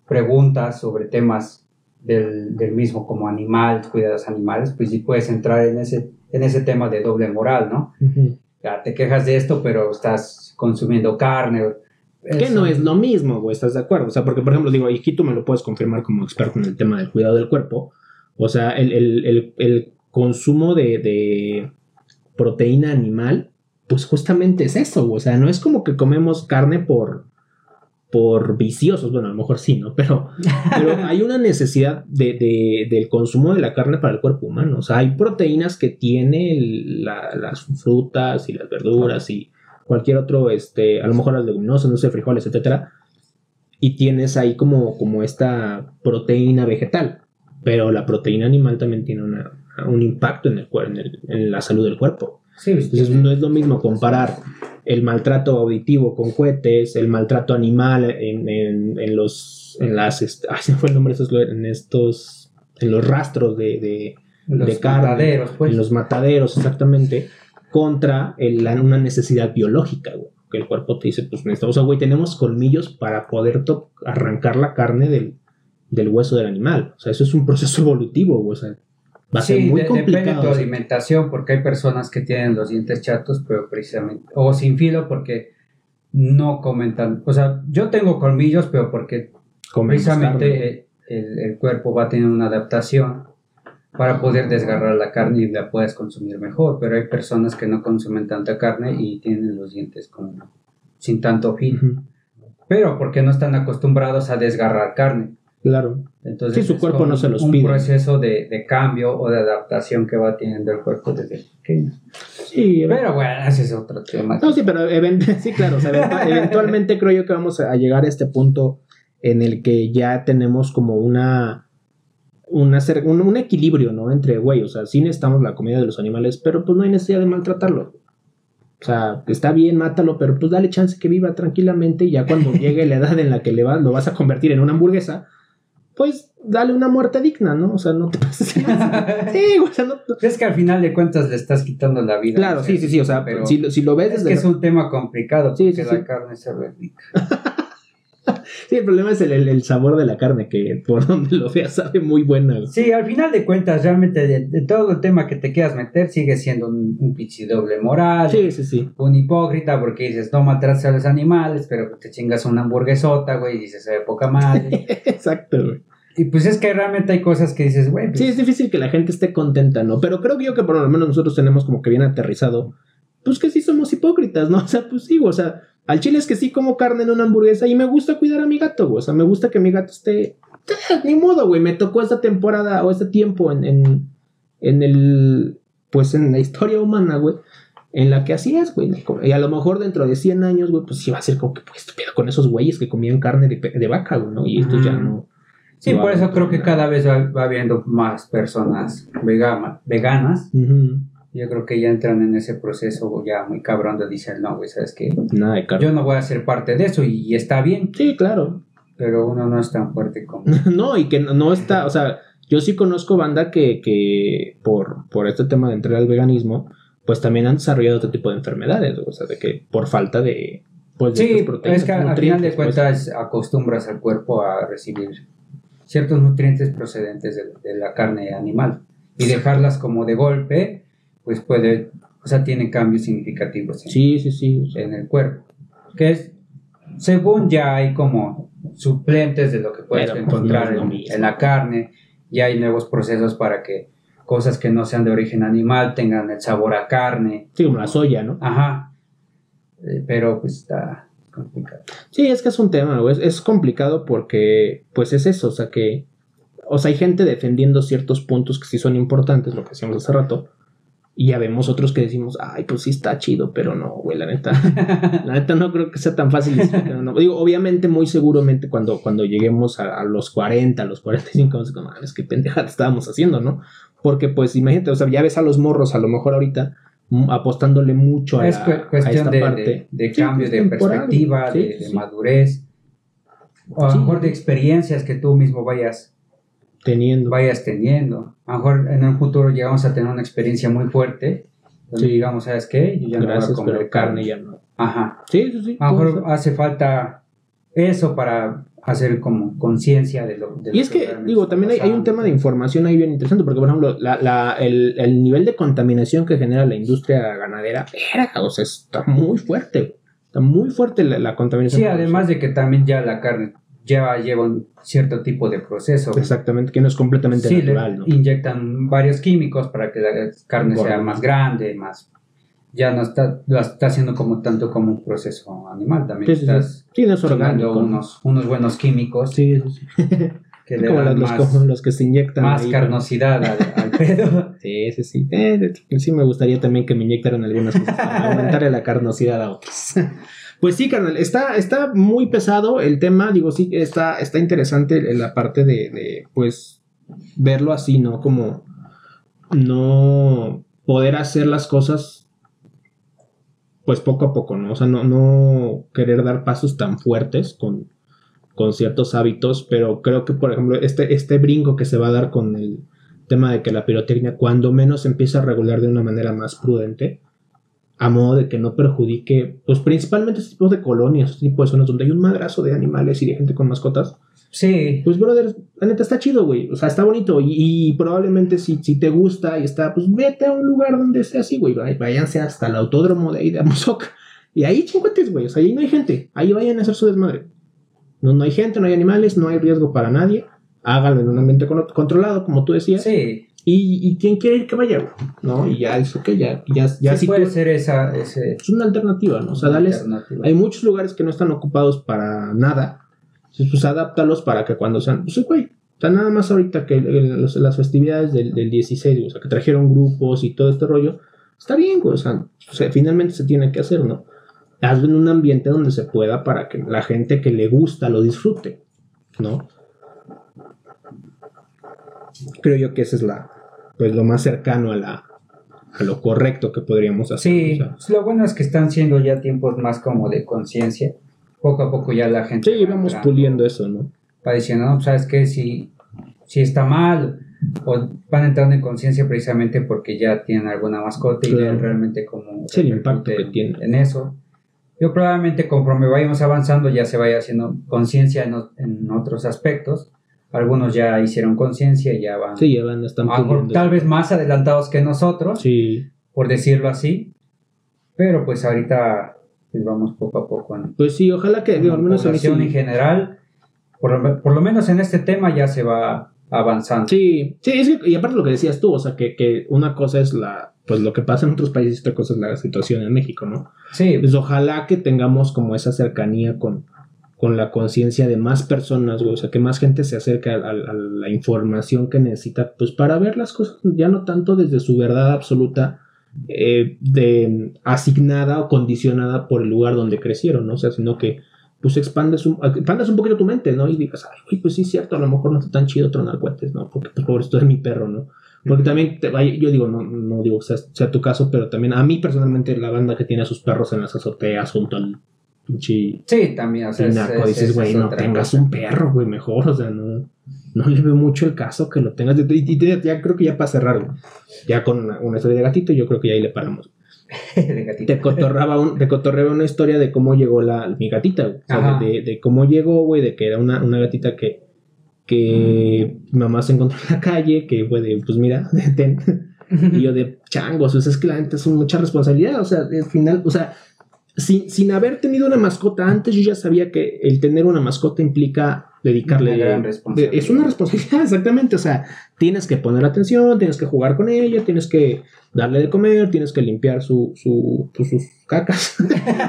[SPEAKER 3] preguntas sobre temas del, del mismo, como animal, cuidados animales, pues sí puedes entrar en ese, en ese tema de doble moral, ¿no?
[SPEAKER 2] Ujú.
[SPEAKER 3] Ya te quejas de esto, pero estás consumiendo carne.
[SPEAKER 2] Que no es lo mismo, güey, ¿estás de acuerdo? O sea, porque, por ejemplo, digo, y aquí tú me lo puedes confirmar como experto en el tema del cuidado del cuerpo. O sea, el, el- el- el consumo de, de proteína animal, pues justamente es eso, güey. O sea, no es como que comemos carne por, por viciosos, bueno, a lo mejor sí, ¿no? Pero, [LAUGHS] pero hay una necesidad de, de- del consumo de la carne para el cuerpo humano. O sea, hay proteínas que tiene la- las frutas y las verduras y cualquier otro, este, a lo mejor las leguminosas, no sé, frijoles, etcétera. Y tienes ahí como, como esta proteína vegetal. Pero la proteína animal también tiene una- un impacto en, el, en, el- en la salud del cuerpo.
[SPEAKER 3] Sí,
[SPEAKER 2] Entonces no es lo mismo comparar el maltrato auditivo con cohetes, el maltrato animal en, en- en los en las est- ay, se fue el nombre en estos en los rastros de, de-
[SPEAKER 3] los
[SPEAKER 2] de carne,
[SPEAKER 3] mataderos, pues.
[SPEAKER 2] en los mataderos exactamente contra el- una necesidad biológica güey, que el cuerpo te dice pues necesitamos o sea, güey tenemos colmillos para poder arrancar la carne del, del hueso del animal. O sea eso es un proceso evolutivo güey, o sea va a ser
[SPEAKER 3] Sí,
[SPEAKER 2] muy
[SPEAKER 3] de- depende de tu
[SPEAKER 2] sea,
[SPEAKER 3] alimentación, porque hay personas que tienen los dientes chatos, pero precisamente, o sin filo, porque no comentan. O sea, yo tengo colmillos, pero porque
[SPEAKER 2] comemos
[SPEAKER 3] precisamente el, el cuerpo va a tener una adaptación para poder desgarrar la carne y la puedes consumir mejor. Pero hay personas que no consumen tanta carne y tienen los dientes como sin tanto filo. Pero porque no están acostumbrados a desgarrar carne.
[SPEAKER 2] Claro
[SPEAKER 3] Entonces,
[SPEAKER 2] Sí, su cuerpo no se los
[SPEAKER 3] un
[SPEAKER 2] pide.
[SPEAKER 3] proceso de, de cambio o de adaptación que va teniendo el cuerpo desde pequeño.
[SPEAKER 2] sí
[SPEAKER 3] Pero bueno, ese es otro tema.
[SPEAKER 2] No, sí, pero [LAUGHS] sí, claro, o sea, eventu- [LAUGHS] eventualmente creo yo que vamos a llegar a este punto en el que ya tenemos como una, una un, un equilibrio, ¿no? Entre, güey, o sea, sí necesitamos la comida de los animales, pero pues no hay necesidad de maltratarlo. O sea, está bien, mátalo, pero pues dale chance que viva tranquilamente y ya cuando [LAUGHS] llegue la edad en la que le vas, lo vas a convertir en una hamburguesa, pues dale una muerte digna, ¿no? O sea, no te pases. [LAUGHS] Sí, o sea, no...
[SPEAKER 3] Es que al final de cuentas le estás quitando la vida.
[SPEAKER 2] Claro, sí, sí, sí, o sea,
[SPEAKER 3] pero
[SPEAKER 2] si, lo- si lo ves
[SPEAKER 3] es que
[SPEAKER 2] la-
[SPEAKER 3] es un tema complicado
[SPEAKER 2] Sí,
[SPEAKER 3] porque
[SPEAKER 2] sí,
[SPEAKER 3] la
[SPEAKER 2] sí.
[SPEAKER 3] carne se ve rica. [LAUGHS]
[SPEAKER 2] Sí, el problema es el, el- el sabor de la carne, que por donde lo veas sabe muy buena.
[SPEAKER 3] Sí, al final de cuentas, realmente de, de todo el tema que te quieras meter sigue siendo un, un doble moral.
[SPEAKER 2] Sí, sí, sí.
[SPEAKER 3] Un hipócrita porque dices no maltrates a los animales, pero te chingas una hamburguesota, güey, y dices se ve poca madre. [LAUGHS]
[SPEAKER 2] Exacto, güey.
[SPEAKER 3] Y pues es que realmente hay cosas que dices, güey, pues,
[SPEAKER 2] Sí, es difícil que la gente esté contenta, ¿no? Pero creo que yo que por lo menos nosotros tenemos como que bien aterrizado, pues que sí somos hipócritas, ¿no? [LAUGHS] O sea, pues sí, o sea, al chile es que sí como carne en una hamburguesa y me gusta cuidar a mi gato, güey. O sea, me gusta que mi gato esté... Ah, Ni modo, güey, me tocó esta temporada o este tiempo en, en, en el... Pues en la historia humana, güey. En la que así es, güey. Y a lo mejor dentro de 100 años, güey, pues sí va a ser como que, pues, estúpido con esos güeyes que comían carne de, de vaca, güey, ¿no? Y esto ya no...
[SPEAKER 3] Sí, por eso creo que cada vez va, va habiendo más personas veganas.
[SPEAKER 2] Ujú.
[SPEAKER 3] Yo creo que ya entran en ese proceso ya muy cabrón de decir, no, güey, ¿sabes qué?
[SPEAKER 2] Nada de carne.
[SPEAKER 3] Yo no voy a ser parte de eso y, y está bien,
[SPEAKER 2] Sí, claro.
[SPEAKER 3] pero uno no es tan fuerte como... [LAUGHS]
[SPEAKER 2] No, y que no- no está, o sea, yo sí conozco banda que, que por, por este tema de entrar al veganismo, pues también han desarrollado otro tipo de enfermedades, o sea, de que por falta de, pues, de
[SPEAKER 3] Sí,
[SPEAKER 2] proteínas,
[SPEAKER 3] es que al final de
[SPEAKER 2] pues.
[SPEAKER 3] cuentas acostumbras al cuerpo a recibir ciertos nutrientes procedentes de, de la carne animal y dejarlas como de golpe, pues puede, o sea, tiene cambios significativos en,
[SPEAKER 2] Sí, sí, sí.
[SPEAKER 3] en el cuerpo. Que es, según ya hay como suplentes de lo que puedes
[SPEAKER 2] Pero, pues,
[SPEAKER 3] encontrar
[SPEAKER 2] no
[SPEAKER 3] en, en la carne, ya hay nuevos procesos para que cosas que no sean de origen animal tengan el sabor a carne.
[SPEAKER 2] sí, como la soya, ¿no?
[SPEAKER 3] Ajá. Eh, pero pues está complicado.
[SPEAKER 2] Sí, es que es un tema, güey, es, es complicado porque, pues es eso, o sea, que, o sea, hay gente defendiendo ciertos puntos que sí son importantes, lo que decíamos hace rato, y ya vemos otros que decimos, ay, pues sí está chido, pero no, güey, la neta. [LAUGHS] La neta no creo que sea tan fácil. no. Digo, obviamente, muy seguramente cuando, cuando lleguemos a, a los 40, a los 45, vamos a decir, "No, es que pendejada estábamos haciendo, ¿no? Porque pues imagínate, o sea, ya ves a los morros a lo mejor ahorita apostándole mucho a,
[SPEAKER 3] es
[SPEAKER 2] a
[SPEAKER 3] cuestión
[SPEAKER 2] esta
[SPEAKER 3] de,
[SPEAKER 2] parte.
[SPEAKER 3] de, de
[SPEAKER 2] Sí,
[SPEAKER 3] cambio de perspectiva,
[SPEAKER 2] sí,
[SPEAKER 3] de,
[SPEAKER 2] sí,
[SPEAKER 3] de
[SPEAKER 2] sí.
[SPEAKER 3] madurez. O a lo mejor de experiencias que tú mismo vayas
[SPEAKER 2] teniendo.
[SPEAKER 3] Vayas teniendo. A lo mejor en un futuro llegamos a tener una experiencia muy fuerte. Donde digamos, ¿sabes qué? Yo ya no voy a comer carne. ya no. Ajá. Sí, sí, sí. A lo mejor hace falta eso para hacer como conciencia de lo
[SPEAKER 2] Y es que, digo, también hay, un tema de información ahí bien interesante, porque, por ejemplo, el, nivel de contaminación que genera la industria ganadera, era, o sea, está muy fuerte. Está muy fuerte la, contaminación.
[SPEAKER 3] Sí, además de que también ya la carne lleva, lleva un cierto tipo de proceso.
[SPEAKER 2] Exactamente, que no es completamente natural. ¿no?
[SPEAKER 3] Inyectan varios químicos para que la carne sea más grande, más ya no está, lo está haciendo como tanto como un proceso animal, también sí, estás
[SPEAKER 2] sí, orgánico.
[SPEAKER 3] Unos, unos buenos químicos.
[SPEAKER 2] Sí, sí, [LAUGHS] Que le como dan los, más, los, que se inyectan.
[SPEAKER 3] Más carnosidad al, [LAUGHS] pedo.
[SPEAKER 2] Sí, sí, sí. Eh, sí me gustaría también que me inyectaran algunas cosas para [LAUGHS] aumentarle la carnosidad a otros. Pues sí, carnal, está, está muy pesado el tema, digo, sí, está, está interesante la parte de, de, pues, verlo así, ¿no? Como no poder hacer las cosas pues poco a poco, ¿no? O sea, no, no querer dar pasos tan fuertes con, con ciertos hábitos, pero creo que, por ejemplo, este, este brinco que se va a dar con el tema de que la pirotecnia, cuando menos empieza a regular de una manera más prudente, a modo de que no perjudique, pues principalmente este tipo de colonias, este tipo de zonas donde hay un madrazo de animales y de gente con mascotas,
[SPEAKER 3] Sí.
[SPEAKER 2] Pues, brother, la neta está chido, güey. O sea, está bonito. Y, probablemente si, si, te gusta y está, pues vete a un lugar donde esté así, güey. Váyanse hasta el autódromo de ahí de Amozoc. Y ahí chinguetes, güey. O sea, ahí no hay gente. Ahí vayan a hacer su desmadre. No, no hay gente, no hay animales, no hay riesgo para nadie. Háganlo en un ambiente controlado, como tú decías.
[SPEAKER 3] Sí.
[SPEAKER 2] Y, y quien quiere ir que vaya, güey. ¿No? Y ya eso que ya, ya, ya
[SPEAKER 3] sí, puede ser esa. Ese...
[SPEAKER 2] Es una alternativa, ¿no? O sea, dales. Hay muchos lugares que no están ocupados para nada pues adáptalos para que cuando sean, pues güey, o sea, nada más ahorita que las festividades del, 16, o sea, que trajeron grupos y todo este rollo, está bien, güey, o sea, finalmente se tiene que hacer, ¿no? Hazlo en un ambiente donde se pueda para que la gente que le gusta lo disfrute, ¿no? Creo yo que esa es la, pues lo más cercano a la, a lo correcto que podríamos hacer.
[SPEAKER 3] Sí, lo bueno es que están siendo ya tiempos más como de conciencia poco a poco ya la gente.
[SPEAKER 2] Sí, vamos puliendo eso, ¿no?
[SPEAKER 3] Va diciendo, no, sabes que si, si está mal, o van entrando en conciencia precisamente porque ya tienen alguna mascota y ven realmente como
[SPEAKER 2] el impacto que tiene
[SPEAKER 3] en eso. Yo probablemente conforme vayamos avanzando ya se vaya haciendo conciencia en, otros aspectos. Algunos ya hicieron conciencia y ya van.
[SPEAKER 2] Sí, ya van, están
[SPEAKER 3] Tal vez más adelantados que nosotros.
[SPEAKER 2] Sí.
[SPEAKER 3] Por decirlo así. Pero pues ahorita pues vamos poco a poco.
[SPEAKER 2] Pues sí, ojalá que
[SPEAKER 3] digo, al menos en general, por lo, por lo, menos en este tema ya se va avanzando.
[SPEAKER 2] Sí, sí, es que, y aparte lo que decías tú, o sea, que, que una cosa es la pues lo que pasa en otros países, otra cosa es la situación en México, ¿no?
[SPEAKER 3] Sí.
[SPEAKER 2] Pues ojalá que tengamos como esa cercanía con, con la conciencia de más personas, güey, o sea, que más gente se acerque a, a, la información que necesita, pues para ver las cosas, ya no tanto desde su verdad absoluta, eh, de, asignada o condicionada por el lugar donde crecieron, ¿no? O sea, sino que pues expandes un, expandes un poquito tu mente, ¿no? Y digas, ay, pues sí, cierto, a lo mejor no está tan chido tronar cohetes, ¿no? Porque pues pobre, esto es mi perro, ¿no? Porque también, te, yo digo, no, no digo que sea, tu caso, pero también a mí personalmente la banda que tiene a sus perros en las azoteas junto al
[SPEAKER 3] Sí, también, o sea,
[SPEAKER 2] dices, güey, no tengas un perro, güey, mejor, o sea, no no le veo mucho el caso que lo tengas. Y ya creo que ya para cerrar, ya con una, historia de gatito, yo creo que ya ahí le paramos. [LAUGHS] te cotorraba un, te cotorreaba una historia de cómo llegó la, mi gatita, de, de, cómo llegó, güey, de que era una, una gatita que, que mi mamá se encontró en la calle, que fue de, pues mira, [LAUGHS] ten. [LAUGHS] y yo de changos, o sea, es que la gente es mucha responsabilidad, o sea, al final, o sea, sin, sin haber tenido una mascota antes, yo ya sabía que el tener una mascota implica dedicarle. es una responsabilidad, [LAUGHS] exactamente. O sea, tienes que poner atención, tienes que jugar con ella, tienes que darle de comer, tienes que limpiar su, su, pues, sus cacas.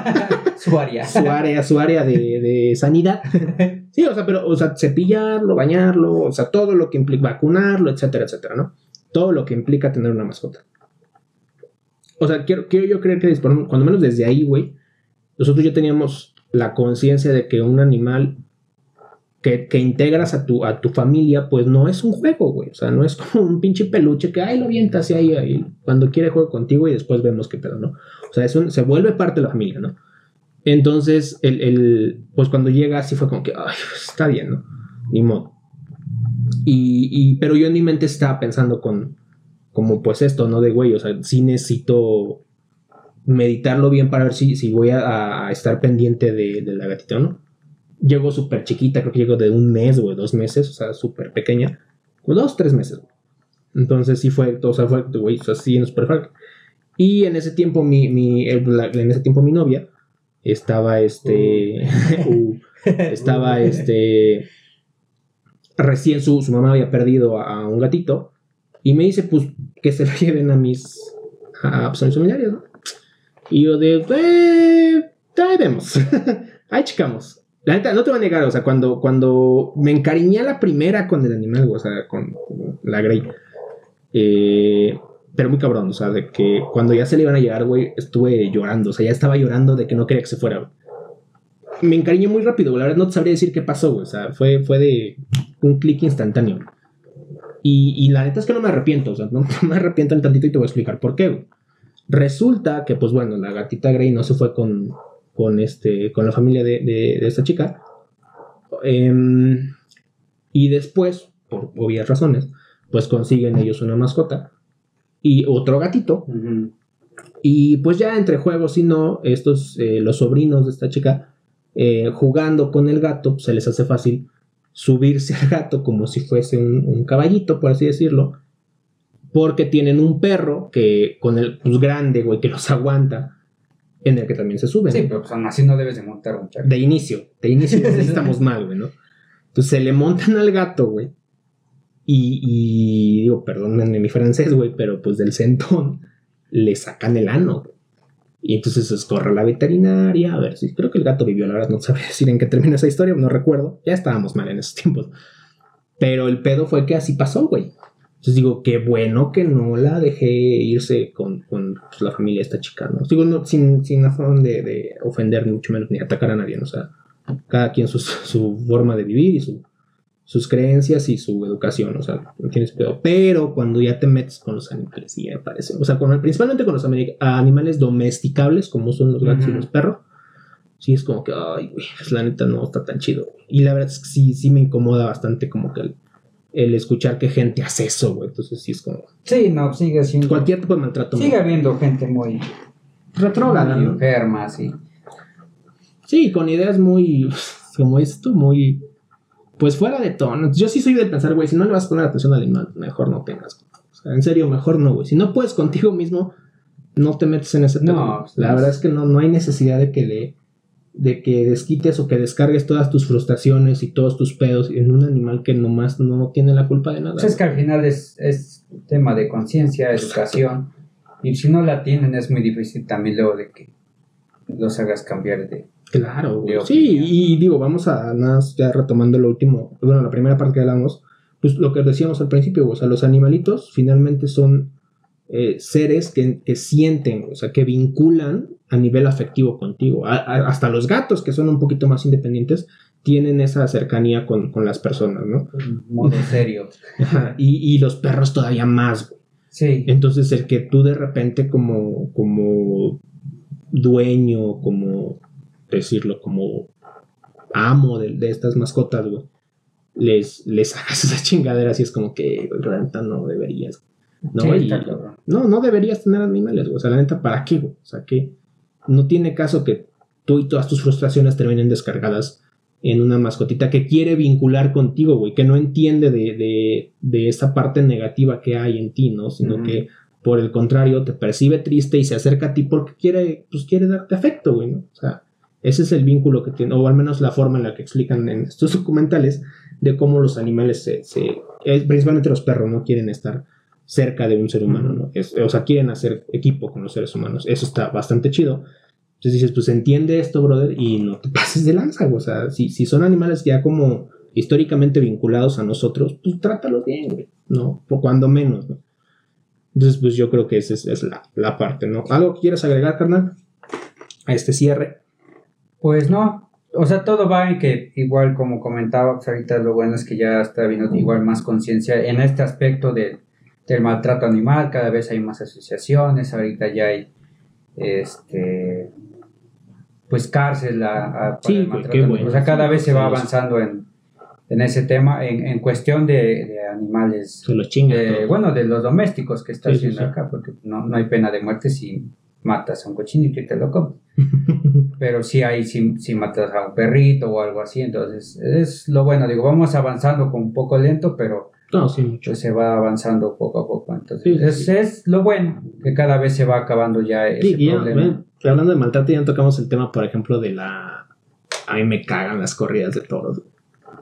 [SPEAKER 2] [LAUGHS]
[SPEAKER 3] su área.
[SPEAKER 2] su área, su área de, de, sanidad. Sí, o sea, pero, o sea, cepillarlo, bañarlo, o sea, todo lo que implica vacunarlo, etcétera, etcétera, ¿no? Todo lo que implica tener una mascota. O sea, quiero, quiero yo creer que, cuando menos desde ahí, güey, nosotros ya teníamos la conciencia de que un animal que, integras a tu, a tu familia, pues no es un juego, güey. O sea, no es [LAUGHS] como un pinche peluche que, ay, lo avientas y ahí, cuando quiere juego contigo y después vemos qué pedo, ¿no? O sea, es se vuelve parte de la familia, ¿no? Entonces, el, el, pues cuando llega así fue como que, ay, pues, está bien, ¿no? Ni modo. Y, y, pero yo en mi mente estaba pensando con, como pues esto, ¿no? De güey, o sea, sí necesito meditarlo bien para ver si, si voy a, a estar pendiente de, de, la gatita, ¿no? Llegó súper chiquita, creo que llegó de un mes, o dos meses, o sea, súper pequeña. Dos, tres meses, Entonces sí fue, o sea, fue, güey, o sea, sí, no súper Y en ese tiempo mi, mi en ese tiempo mi novia estaba este, [LAUGHS] uh, estaba este, recién su, su, mamá había perdido a, un gatito y me dice, pues, que se lo [LAUGHS] lleven a mis, a, pues, familiares, ¿no? Y yo de, eh, ahí vemos, [LAUGHS] ahí checamos. La neta, no te voy a negar, o sea, cuando, cuando me encariñé a la primera con el animal, o sea, con, la Grey, eh, pero muy cabrón, o sea, de que cuando ya se le iban a llegar, güey, estuve llorando, o sea, ya estaba llorando de que no quería que se fuera, Me encariñé muy rápido, la verdad no te sabría decir qué pasó, güey, o sea, fue, fue de un clic instantáneo. Y, y, la neta es que no me arrepiento, o sea, no, [LAUGHS] me arrepiento en tantito y te voy a explicar por qué, güey. Resulta que, pues bueno, la gatita Grey no se fue con, con, este, con la familia de, de, esta chica. Em, y después, por obvias razones, pues consiguen ellos una mascota y otro gatito. Y pues ya entre juegos y no, estos, eh, los sobrinos de esta chica, eh, jugando con el gato, pues, se les hace fácil subirse al gato como si fuese un, caballito, por así decirlo. Porque tienen un perro que con el pues, grande, güey, que los aguanta, en el que también se suben.
[SPEAKER 3] Sí, pero pues así no debes de montar un perro.
[SPEAKER 2] De inicio, de inicio estamos [LAUGHS] mal, güey, ¿no? Entonces se le montan al gato, güey. Y, y digo, perdónenme mi francés, güey, pero pues del centón le sacan el ano. Y entonces escorre a la veterinaria, a ver si creo que el gato vivió, la verdad no sabría [LAUGHS] decir en qué termina esa historia, no recuerdo, ya estábamos mal en esos tiempos. Pero el pedo fue que así pasó, güey. Entonces digo, qué bueno que no la dejé irse con, con pues, la familia de esta chica, ¿no? Digo, no, sin, sin afán de, de, ofender, mucho menos, ni atacar a nadie, ¿no? O sea, cada quien su, su forma de vivir y su, sus creencias y su educación, o sea, no tienes pedo. Pero cuando ya te metes con los animales, sí me parece, o sea, con, principalmente con los animales domesticables, como son los gatos y los perros, sí es como que, ay, güey, pues, la neta no está tan chido. Y la verdad es que sí, sí me incomoda bastante como que el, escuchar que gente hace eso, güey. Entonces sí es como...
[SPEAKER 3] Sí, no, sigue siendo...
[SPEAKER 2] Cualquier tipo de maltrato.
[SPEAKER 3] Sigue habiendo gente muy...
[SPEAKER 2] Retrógrada,
[SPEAKER 3] muy enferma, sí.
[SPEAKER 2] Sí, con ideas muy... [LAUGHS] como esto, muy pues fuera de tono. Yo sí soy de pensar, güey, si no le vas a poner atención al animal, mejor no tengas. O sea, en serio, mejor no, güey. Si no puedes contigo mismo, no te metes en ese tema. No, la pues, verdad es que no, no hay necesidad de que le de que desquites o que descargues todas tus frustraciones y todos tus pedos en un animal que nomás no tiene la culpa de nada.
[SPEAKER 3] Pues es que al final es, es tema de conciencia, educación, y si no la tienen es muy difícil también luego de que los hagas cambiar de,
[SPEAKER 2] Claro, sí, y digo, vamos a nada ya retomando lo último, bueno, la primera parte que hablamos, pues lo que decíamos al principio, o sea, los animalitos finalmente son eh, seres que, sienten, o sea, que vinculan a nivel afectivo contigo. hasta los gatos, que son un poquito más independientes, tienen esa cercanía con, las personas, ¿no?
[SPEAKER 3] Modo [LAUGHS] serio.
[SPEAKER 2] y, y, los perros todavía más,
[SPEAKER 3] Sí.
[SPEAKER 2] Entonces, el que tú de repente como, como dueño, como decirlo, como amo de, estas mascotas, güey, les, les hagas [LAUGHS] esa chingadera así es como que, la neta, no deberías. No, no, no deberías tener animales, güey. O sea, la neta, ¿para qué, güey? O sea, que no tiene caso que tú y todas tus frustraciones terminen descargadas en una mascotita que quiere vincular contigo, güey, que no entiende de, de, de, esa parte negativa que hay en ti, ¿no? Sino que por el contrario te percibe triste y se acerca a ti porque quiere, pues quiere darte afecto, güey, ¿no? O sea, ese es el vínculo que tiene, o al menos la forma en la que explican en estos documentales de cómo los animales se, principalmente los perros, no quieren estar cerca de un ser humano, ¿no? o sea, quieren hacer equipo con los seres humanos. Eso está bastante chido. Entonces dices, pues entiende esto, brother, y no te pases de lanza, o sea, si, si son animales ya como históricamente vinculados a nosotros, pues trátalos bien, güey, ¿no? O cuando menos, ¿no? Entonces, pues yo creo que esa es, la, la, parte, ¿no? ¿Algo que quieras agregar, carnal? A este cierre.
[SPEAKER 3] Pues no, o sea, todo va en que, igual como comentaba, pues ahorita lo bueno es que ya está habiendo igual más conciencia en este aspecto del maltrato animal, cada vez hay más asociaciones, ahorita ya hay, este, pues cárcel a, a- por
[SPEAKER 2] Sí,
[SPEAKER 3] el maltrato.
[SPEAKER 2] qué bueno.
[SPEAKER 3] O sea, cada
[SPEAKER 2] Sí,
[SPEAKER 3] vez se va
[SPEAKER 2] los-
[SPEAKER 3] avanzando en, en ese tema, en, en cuestión de, de animales,
[SPEAKER 2] Se los chinga
[SPEAKER 3] de-
[SPEAKER 2] todo.
[SPEAKER 3] bueno, de los domésticos que está
[SPEAKER 2] Sí,
[SPEAKER 3] haciendo acá, porque no, no hay pena de muerte si matas a un cochinito y te lo comes. [LAUGHS] Pero sí hay si, si matas a un perrito o algo así, entonces es lo bueno, digo, vamos avanzando con un poco lento, pero
[SPEAKER 2] no, sí, mucho.
[SPEAKER 3] pues, se va avanzando poco a poco. Entonces,
[SPEAKER 2] Sí,
[SPEAKER 3] es,
[SPEAKER 2] sí.
[SPEAKER 3] es lo bueno, que cada vez se va acabando ya ese problema.
[SPEAKER 2] hablando de maltrato, ya tocamos el tema, por ejemplo, de la. A mí me cagan las corridas de toros.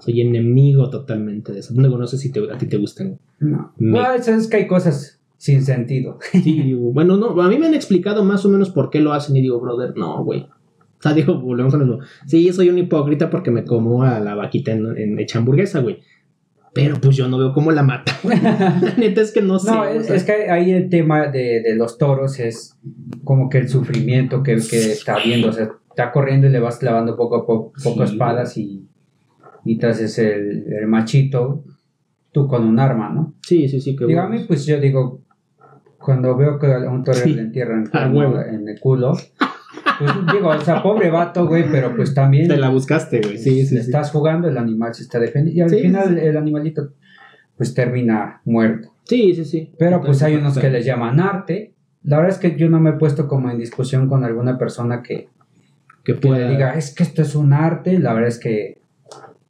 [SPEAKER 2] Soy enemigo totalmente de eso. No, no sé si te- a ti te gustan.
[SPEAKER 3] No,
[SPEAKER 2] Me-
[SPEAKER 3] No, es que hay cosas sin sentido.
[SPEAKER 2] Sí, digo, bueno, no, a mí me han explicado más o menos por qué lo hacen y digo, brother, no, güey. O sea, digo, volvemos a lo mismo. Sí, soy un hipócrita porque me como a la vaquita en, en hecha hamburguesa, güey. Pero pues yo no veo cómo la mata. [LAUGHS] la neta es que no sé.
[SPEAKER 3] No,
[SPEAKER 2] o
[SPEAKER 3] es,
[SPEAKER 2] sea,
[SPEAKER 3] es que ahí el tema de, de los toros es como que el sufrimiento que, que está viendo, o sea, está corriendo y le vas clavando poco a poco, poco
[SPEAKER 2] Sí.
[SPEAKER 3] espadas y, y haces el, el machito, tú con un arma, ¿no?
[SPEAKER 2] Sí, sí, sí, que
[SPEAKER 3] Digo, a mí, pues yo digo, cuando veo que a un torero
[SPEAKER 2] Sí.
[SPEAKER 3] le entierran
[SPEAKER 2] Ah,
[SPEAKER 3] en el culo, pues digo, o sea, pobre vato, güey, pero pues también
[SPEAKER 2] Te la buscaste, güey. Sí, sí,
[SPEAKER 3] le
[SPEAKER 2] sí.
[SPEAKER 3] estás jugando, el animal se está defendiendo y al
[SPEAKER 2] Sí,
[SPEAKER 3] final el animalito pues termina muerto.
[SPEAKER 2] Sí, sí, sí.
[SPEAKER 3] Pero pues hay unos
[SPEAKER 2] Entonces,
[SPEAKER 3] que les llaman arte. La verdad es que yo no me he puesto como en discusión con alguna persona que,
[SPEAKER 2] que
[SPEAKER 3] que
[SPEAKER 2] pueda.
[SPEAKER 3] le diga, es que esto es un arte. La verdad es que,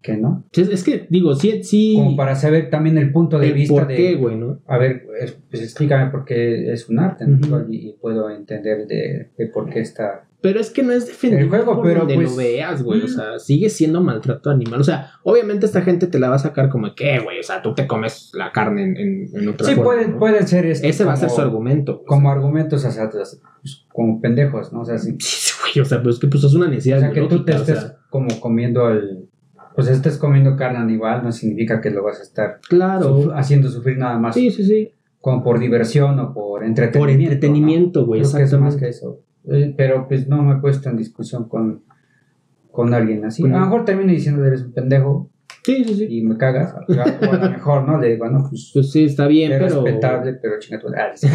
[SPEAKER 3] que no.
[SPEAKER 2] Es, que, digo, sí, sí.
[SPEAKER 3] Como para saber también el punto de
[SPEAKER 2] el
[SPEAKER 3] vista
[SPEAKER 2] por
[SPEAKER 3] de,
[SPEAKER 2] qué, güey, ¿no?
[SPEAKER 3] a ver, es- pues explícame por qué es un arte ¿no? Y, puedo entender de, de por qué está.
[SPEAKER 2] Pero es que no es defendible
[SPEAKER 3] El juego,
[SPEAKER 2] por
[SPEAKER 3] pero,
[SPEAKER 2] donde
[SPEAKER 3] pues,
[SPEAKER 2] lo veas, güey. O sea, sigue siendo maltrato animal. O sea, obviamente esta gente te la va a sacar como que, güey, o sea, tú te comes la carne en, en, en otra
[SPEAKER 3] Sí,
[SPEAKER 2] forma,
[SPEAKER 3] pueden,
[SPEAKER 2] ¿no?
[SPEAKER 3] pueden ser este,
[SPEAKER 2] Ese va a ser su argumento.
[SPEAKER 3] Como argumentos, o sea, pues, como pendejos, ¿no? O sea, sí.
[SPEAKER 2] Sí, güey, o sea, pues es que pues es una necesidad
[SPEAKER 3] O sea, que tú te
[SPEAKER 2] biológica, o sea,
[SPEAKER 3] estés como comiendo el... Pues estés comiendo carne animal no significa que lo vas a estar
[SPEAKER 2] claro.
[SPEAKER 3] suf- haciendo sufrir nada más
[SPEAKER 2] Sí, sí, sí.
[SPEAKER 3] como por diversión o por entretenimiento.
[SPEAKER 2] Por entretenimiento,
[SPEAKER 3] ¿no?
[SPEAKER 2] güey,
[SPEAKER 3] Creo que es más
[SPEAKER 2] exactamente.
[SPEAKER 3] que eso. Eh, Pero pues no me he puesto en discusión con, con alguien así. A lo mejor termino diciendo eres un pendejo
[SPEAKER 2] Sí, sí, sí.
[SPEAKER 3] y me cagas. O a lo mejor no, le digo, no, pues
[SPEAKER 2] Pues sí, está bien,
[SPEAKER 3] es
[SPEAKER 2] pero.
[SPEAKER 3] respetable, pero chinga tu ah, sí.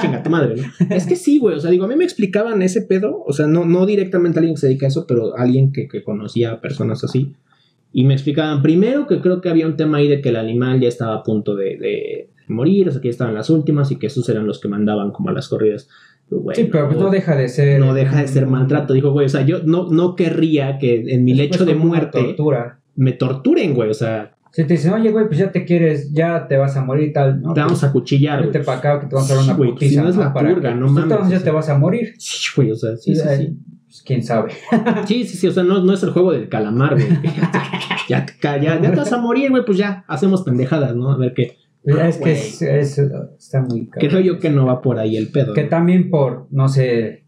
[SPEAKER 2] Chinga tu madre, ¿no? Es que sí, güey. O sea, digo, a mí me explicaban ese pedo. O sea, no, no directamente alguien que se dedica a eso, pero alguien que, que conocía a personas así. Y me explicaban primero que creo que había un tema ahí de que el animal ya estaba a punto de, de morir, o sea, que ya estaban las últimas y que esos eran los que mandaban como a las corridas.
[SPEAKER 3] Sí, pero pues no deja de ser...
[SPEAKER 2] no deja de ser maltrato. Dijo, güey, o sea, yo no, no querría que en mi
[SPEAKER 3] Es,
[SPEAKER 2] lecho
[SPEAKER 3] pues,
[SPEAKER 2] de muerte
[SPEAKER 3] tortura.
[SPEAKER 2] me torturen, güey. O sea,
[SPEAKER 3] Si te dicen, oye, güey, pues ya te quieres, ya te vas a morir y tal. No,
[SPEAKER 2] te vamos
[SPEAKER 3] pues,
[SPEAKER 2] a cuchillar,
[SPEAKER 3] vete
[SPEAKER 2] güey.
[SPEAKER 3] para acá que te vamos a dar una
[SPEAKER 2] Sí,
[SPEAKER 3] putiza.
[SPEAKER 2] si no es la
[SPEAKER 3] Para
[SPEAKER 2] purga, no
[SPEAKER 3] pues,
[SPEAKER 2] mames,
[SPEAKER 3] entonces ya te vas a morir.
[SPEAKER 2] Sí, güey, o sea, sí, sí,
[SPEAKER 3] Eh,
[SPEAKER 2] sí.
[SPEAKER 3] Pues, quién sabe. [LAUGHS]
[SPEAKER 2] Sí, sí, sí, o sea, no, no es el juego del calamar, güey. [LAUGHS] ya, ya, ya, ya te vas a morir, güey, pues ya, hacemos pendejadas, ¿no? A ver qué.
[SPEAKER 3] es que es, es- está muy cabrón.
[SPEAKER 2] Creo yo que no va por ahí el pedo.
[SPEAKER 3] Que
[SPEAKER 2] ¿no?
[SPEAKER 3] también por, no sé,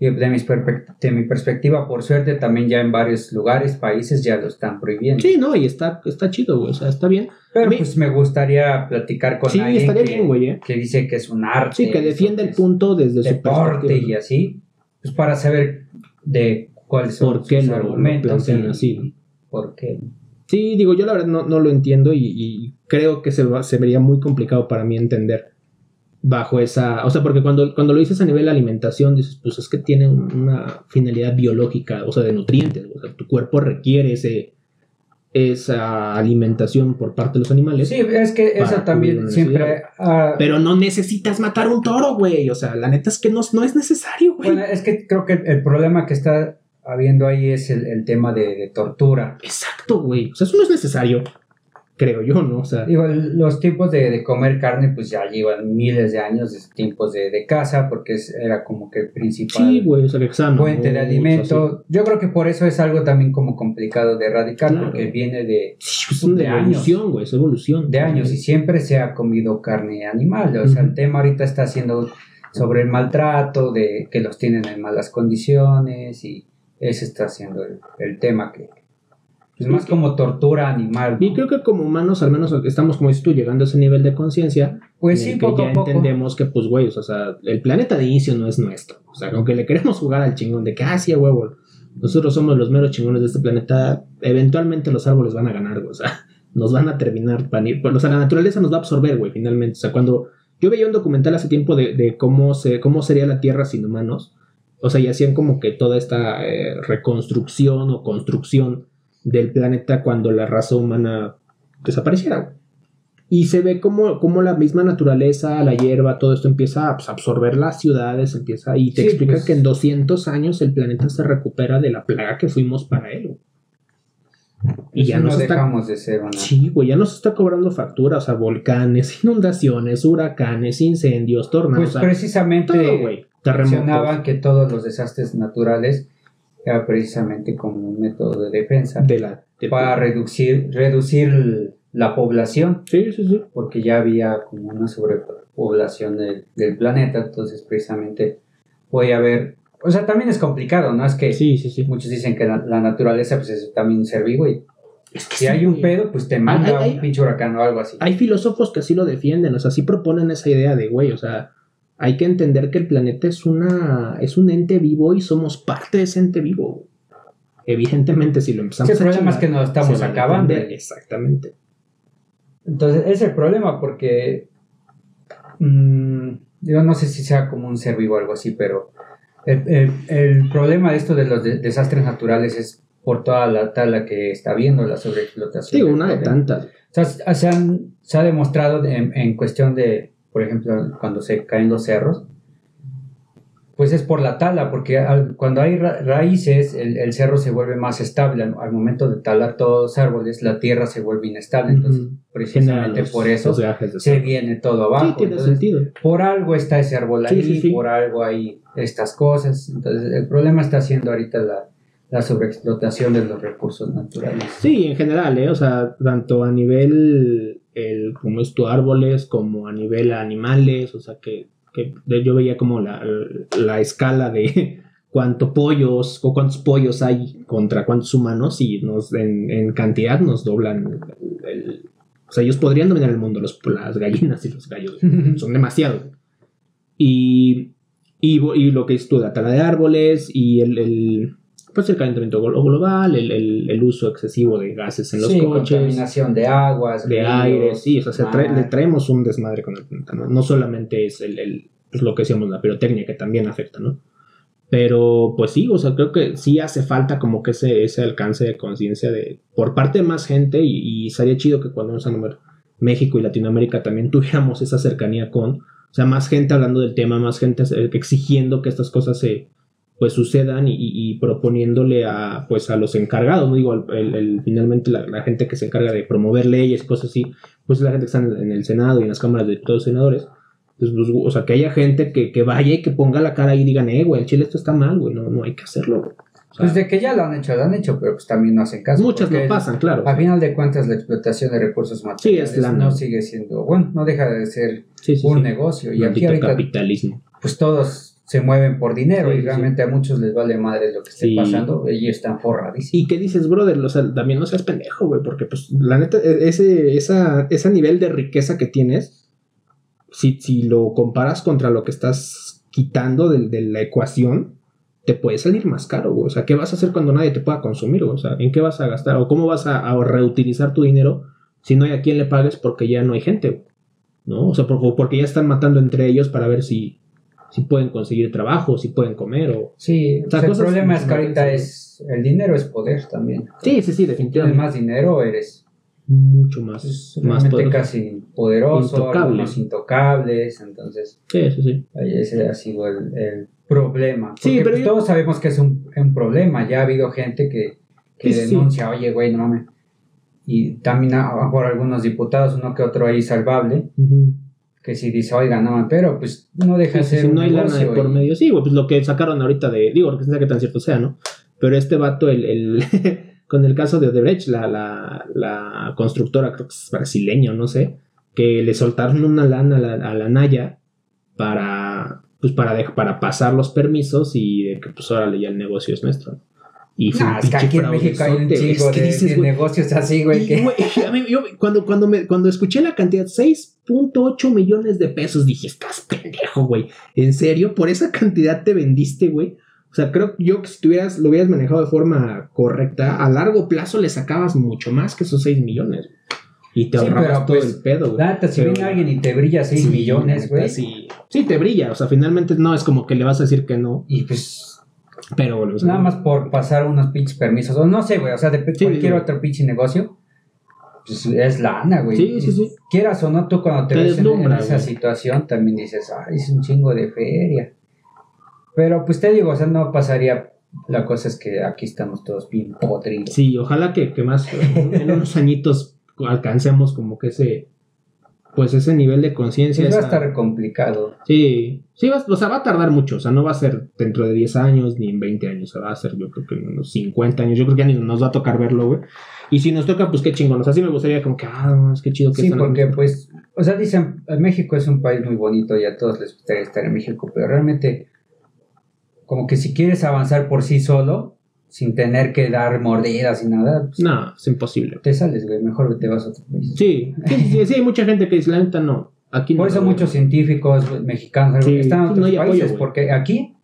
[SPEAKER 3] de, mis perspect- de mi perspectiva, por suerte, también ya en varios lugares, países ya lo están prohibiendo.
[SPEAKER 2] Sí, no, y está, está chido, güey, o sea, está bien.
[SPEAKER 3] Pero
[SPEAKER 2] mí-
[SPEAKER 3] pues me gustaría platicar con
[SPEAKER 2] Sí,
[SPEAKER 3] alguien
[SPEAKER 2] estaría
[SPEAKER 3] que,
[SPEAKER 2] bien, güey, ¿eh?
[SPEAKER 3] que dice que es un arte.
[SPEAKER 2] Sí, que defiende el punto desde su
[SPEAKER 3] deporte y
[SPEAKER 2] perspectiva.
[SPEAKER 3] así, pues para saber de cuáles son
[SPEAKER 2] ¿Por qué
[SPEAKER 3] sus
[SPEAKER 2] lo- lo
[SPEAKER 3] argumentos y-
[SPEAKER 2] así, no?
[SPEAKER 3] por qué.
[SPEAKER 2] Sí, digo, yo la verdad no, no lo entiendo y, y creo que se, va- se vería muy complicado para mí entender bajo esa... O sea, porque cuando, cuando lo dices a nivel de alimentación, dices, pues es que tiene un- una finalidad biológica, o sea, de nutrientes. O sea, tu cuerpo requiere ese, esa alimentación por parte de los animales.
[SPEAKER 3] Sí, es que
[SPEAKER 2] cubrir
[SPEAKER 3] también siempre...
[SPEAKER 2] Pero no necesitas matar un toro, güey. O sea, la neta es que no, no es necesario, güey.
[SPEAKER 3] bueno, es que creo que el, el problema que está habiendo ahí es el, el tema de, de tortura.
[SPEAKER 2] Exacto, güey. O sea, eso no es necesario. Creo yo, ¿no? O sea,
[SPEAKER 3] los tiempos de, de comer carne pues ya llevan miles de años, de tiempos de, de caza, porque es- era como que el principal
[SPEAKER 2] sí, güey. O sea, que sano.
[SPEAKER 3] fuente de alimento. Yo creo que por eso es algo también como complicado de erradicar,
[SPEAKER 2] Claro.
[SPEAKER 3] porque viene de,
[SPEAKER 2] Sí, es una
[SPEAKER 3] de
[SPEAKER 2] evolución, güey. Es evolución.
[SPEAKER 3] de años y siempre se ha comido carne animal. O sea, el tema ahorita está siendo sobre el maltrato, de que los tienen en malas condiciones y ese está siendo el, el tema que es más como tortura animal. ¿no?
[SPEAKER 2] Y creo que como humanos, al menos estamos, como dices tú, llegando a ese nivel de conciencia.
[SPEAKER 3] Pues sí, poco
[SPEAKER 2] ya
[SPEAKER 3] a poco.
[SPEAKER 2] entendemos que, pues, güey, o sea, el planeta de inicio no es nuestro. O sea, aunque le queremos jugar al chingón de que, ah, sí, huevo, nosotros somos los meros chingones de este planeta, eventualmente los árboles van a ganar, güey. O sea, [LAUGHS] nos van a terminar, van a ir- o sea, la naturaleza nos va a absorber, güey, finalmente. O sea, cuando yo veía un documental hace tiempo de, de cómo, se, cómo sería la Tierra sin humanos, O sea, y hacían como que toda esta eh, reconstrucción o construcción del planeta cuando la raza humana desapareciera. Y se ve como, como la misma naturaleza, la hierba, todo esto empieza pues, a absorber las ciudades, empieza y te explica pues. que en 200 años el planeta se recupera de la plaga que fuimos para él.
[SPEAKER 3] Y ya no dejamos de ser una...
[SPEAKER 2] Sí, güey, ya nos está cobrando facturas, o sea, volcanes, [LAUGHS] inundaciones, huracanes, incendios, tornados.
[SPEAKER 3] Pues precisamente mencionaban que todos los desastres naturales era precisamente como un método de defensa
[SPEAKER 2] de la,
[SPEAKER 3] para reducir, reducir la población.
[SPEAKER 2] Sí, sí, sí.
[SPEAKER 3] Porque ya había como una sobrepoblación del, del planeta, entonces precisamente puede haber o sea, también es complicado, ¿no? Es que
[SPEAKER 2] sí, sí, sí.
[SPEAKER 3] muchos dicen que la, naturaleza pues, es también un ser vivo y si hay un pedo, pues te manda un pinche huracán o algo así.
[SPEAKER 2] Hay filósofos que así lo defienden, o sea, sí proponen esa idea de, güey, o sea, hay que entender que el planeta es una es un ente vivo y somos parte de ese ente vivo. Evidentemente, si lo empezamos
[SPEAKER 3] sí, el problema es que nos estamos acabando.
[SPEAKER 2] Exactamente.
[SPEAKER 3] Entonces, es el problema porque. Mm, yo no sé si sea como un ser vivo o algo así, pero el, problema de esto de los desastres naturales es por toda la tala que está habiendo, la sobreexplotación.
[SPEAKER 2] Sí, una de tantas.
[SPEAKER 3] se, ha demostrado en, cuestión de, por ejemplo, cuando se caen los cerros, pues es por la tala, porque cuando hay raíces, el, cerro se vuelve más estable. Al, momento de talar todos los árboles, la tierra se vuelve inestable. Entonces, precisamente por eso se viene todo abajo.
[SPEAKER 2] Sí, tiene sentido.
[SPEAKER 3] Por algo está ese árbol ahí, por algo hay estas cosas. Entonces, el problema está siendo ahorita la, la sobreexplotación de los recursos naturales.
[SPEAKER 2] Sí, en general, ¿eh? o sea, tanto a nivel, el, como es tu árboles, como a nivel animales, o sea, que yo veía como la, escala de [LAUGHS] cuántos pollos o cuántos pollos hay contra cuántos humanos y nos en, cantidad nos doblan o sea, ellos podrían dominar el mundo, los, las gallinas y los gallos. [LAUGHS] Son demasiado. Y, y, lo que es toda la tala de árboles y el, pues el calentamiento global, el, uso excesivo de gases en los sí, coches.
[SPEAKER 3] contaminación de aguas,
[SPEAKER 2] de aire, sí, o sea, le traemos un desmadre con el planeta, ¿no? solamente es el, pues lo que decíamos, la pirotecnia que también afecta, ¿no? Pero pues sí, o sea, creo que sí hace falta como que ese, ese alcance de conciencia de por parte de más gente y, y sería chido que cuando nos a nombrar México y Latinoamérica también [LAUGHS] tuviéramos esa cercanía con, o sea, más gente hablando del tema, más gente exigiendo que estas cosas se, pues sucedan y, proponiéndole a pues a los encargados, no digo el, finalmente la, gente que se encarga de promover leyes, cosas así, pues la gente que está en, el Senado y en las cámaras de todos los senadores, pues, pues, o sea, que haya gente que, que, vaya y que ponga la cara y digan, eh, güey, el Chile esto está mal, güey, no, no hay que hacerlo, güey.
[SPEAKER 3] pues de que ya lo han hecho, lo han hecho, pero pues también no hacen caso.
[SPEAKER 2] Muchas no pasan, claro.
[SPEAKER 3] A final de cuentas, la explotación de recursos materiales sí, no sigue siendo, bueno, no deja de ser un negocio. Y aquí ahorita,
[SPEAKER 2] capitalismo.
[SPEAKER 3] Pues todos se mueven por dinero y realmente a muchos les vale madre lo que esté pasando, ellos están forradísimos.
[SPEAKER 2] ¿Y qué dices, brother? O sea, también no seas pendejo, güey, porque pues la neta, e, ese, esa, ese nivel de riqueza que tienes, si, si lo comparas contra lo que estás quitando de, de, la ecuación, te puede salir más caro, güey. O sea, ¿qué vas a hacer cuando nadie te pueda consumir, güey? O sea, ¿en qué vas a gastar? ¿O cómo vas a, a reutilizar tu dinero si no hay a quien le pagues porque ya no hay gente, ¿no? O sea, porque ya están matando entre ellos para ver si si pueden conseguir trabajo, si pueden comer o...
[SPEAKER 3] Sí, o sea, el problema es que ahorita es, el dinero es poder también.
[SPEAKER 2] Sí, sí, sí, definitivamente.
[SPEAKER 3] tienes más dinero, eres
[SPEAKER 2] mucho más,
[SPEAKER 3] más poderoso. casi poderoso, los intocables, entonces...
[SPEAKER 2] Sí, sí, sí.
[SPEAKER 3] Ese ha sido el, problema. sí, pero pues, todos sabemos que es un, problema, ya ha habido gente que, que denuncia, oye, güey, no mames. Y también por algunos diputados, uno que otro ahí salvable que si dice, oiga, no, pero pues no deja de ser.
[SPEAKER 2] Si no hay lana de por medio, sí, pues lo que sacaron ahorita de, digo, que sé que tan cierto sea, ¿no? Pero este vato, el, el [LAUGHS] con el caso de Odebrecht, la, la, la, constructora, creo que es brasileño, no sé, que le soltaron una lana a la, a la Naya para, pues para, para pasar los permisos y de que pues ahora ya el negocio es nuestro.
[SPEAKER 3] Y es que aquí en México hay un chingo de, negocios así, güey.
[SPEAKER 2] cuando, cuando, me, cuando escuché la cantidad, 6.8 millones de pesos, dije, estás pendejo, güey. ¿En serio? ¿Por esa cantidad te vendiste, güey? O sea, creo yo que si tuvieras, lo hubieras manejado de forma correcta, a largo plazo le sacabas mucho más que esos 6 millones. Y te ahorrabas todo pues, el pedo,
[SPEAKER 3] güey. si viene alguien y te brilla 6 millones, güey.
[SPEAKER 2] Sí Sí, te brilla, o sea, finalmente no es como que le vas a decir que no,
[SPEAKER 3] Y pues
[SPEAKER 2] pero bueno, o sea,
[SPEAKER 3] nada más por pasar unos pinches permisos, o no sé, güey, o sea, de
[SPEAKER 2] Sí,
[SPEAKER 3] cualquier
[SPEAKER 2] sí.
[SPEAKER 3] otro pinche negocio, pues es lana, güey.
[SPEAKER 2] Sí, sí, sí.
[SPEAKER 3] Quieras o no, tú cuando te,
[SPEAKER 2] Te
[SPEAKER 3] ves en, esa
[SPEAKER 2] güey.
[SPEAKER 3] situación también dices, ay, es un chingo de feria. Pero pues te digo, o sea, no pasaría, la cosa es que aquí estamos todos bien podridos.
[SPEAKER 2] Sí, ojalá que, que más en unos añitos alcancemos como que ese pues ese nivel de conciencia.
[SPEAKER 3] Pues va a estar complicado.
[SPEAKER 2] Sí, sí, va, o sea, va a tardar mucho, o sea, no va a ser dentro de 10 años ni en 20 años, o sea, va a ser yo creo que en unos 50 años, yo creo que ya ni nos va a tocar verlo, güey. Y si nos toca, pues qué chingón, o sea, sí me gustaría como que, ah, es que chido que
[SPEAKER 3] Sí, porque pues, o sea, dicen, México es un país muy bonito y a todos les gustaría estar en México, pero realmente, como que si quieres avanzar por sí solo, sin tener que dar mordidas y nada, pues,
[SPEAKER 2] No, es imposible.
[SPEAKER 3] te sales, güey, mejor te vas a otro país.
[SPEAKER 2] Sí, sí, sí, hay mucha gente que dice, la neta, no, aquí no.
[SPEAKER 3] Por eso
[SPEAKER 2] güey".
[SPEAKER 3] muchos científicos mexicanos
[SPEAKER 2] Sí,
[SPEAKER 3] están en otros
[SPEAKER 2] no apoyo,
[SPEAKER 3] países, porque aquí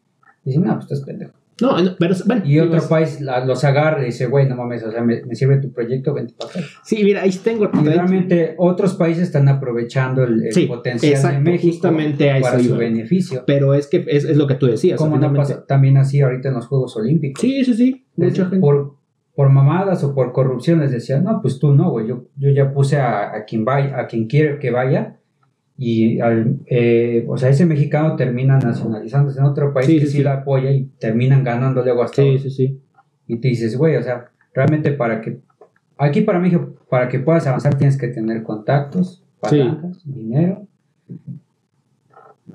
[SPEAKER 3] dicen, no, pues estás pendejo.
[SPEAKER 2] No, no, pero, bueno.
[SPEAKER 3] Y otro
[SPEAKER 2] digo,
[SPEAKER 3] país la- los agarra y dice, güey, no mames, o sea, me, me sirve tu proyecto, vente para acá.
[SPEAKER 2] Sí, mira, ahí tengo.
[SPEAKER 3] Y realmente otros países están aprovechando el, el
[SPEAKER 2] Sí,
[SPEAKER 3] potencial
[SPEAKER 2] exacto,
[SPEAKER 3] de México
[SPEAKER 2] justamente a eso
[SPEAKER 3] para su
[SPEAKER 2] iba.
[SPEAKER 3] beneficio.
[SPEAKER 2] Pero es que es, es lo que tú decías.
[SPEAKER 3] Como no pasa también así ahorita en los Juegos Olímpicos.
[SPEAKER 2] Sí, sí, sí. Mucha gente.
[SPEAKER 3] por, por mamadas o por corrupción les decían, no, pues tú no, güey, yo, yo ya puse a, a quien vaya, a quien quiere que vaya y al, eh, o sea, ese mexicano termina nacionalizándose en otro país
[SPEAKER 2] Sí,
[SPEAKER 3] que
[SPEAKER 2] sí,
[SPEAKER 3] sí, la apoya y terminan ganando luego hasta
[SPEAKER 2] Sí, sí, sí.
[SPEAKER 3] y te dices, güey, o sea, realmente para que aquí para México, para que puedas avanzar tienes que tener contactos,
[SPEAKER 2] Sí.
[SPEAKER 3] palancas, dinero.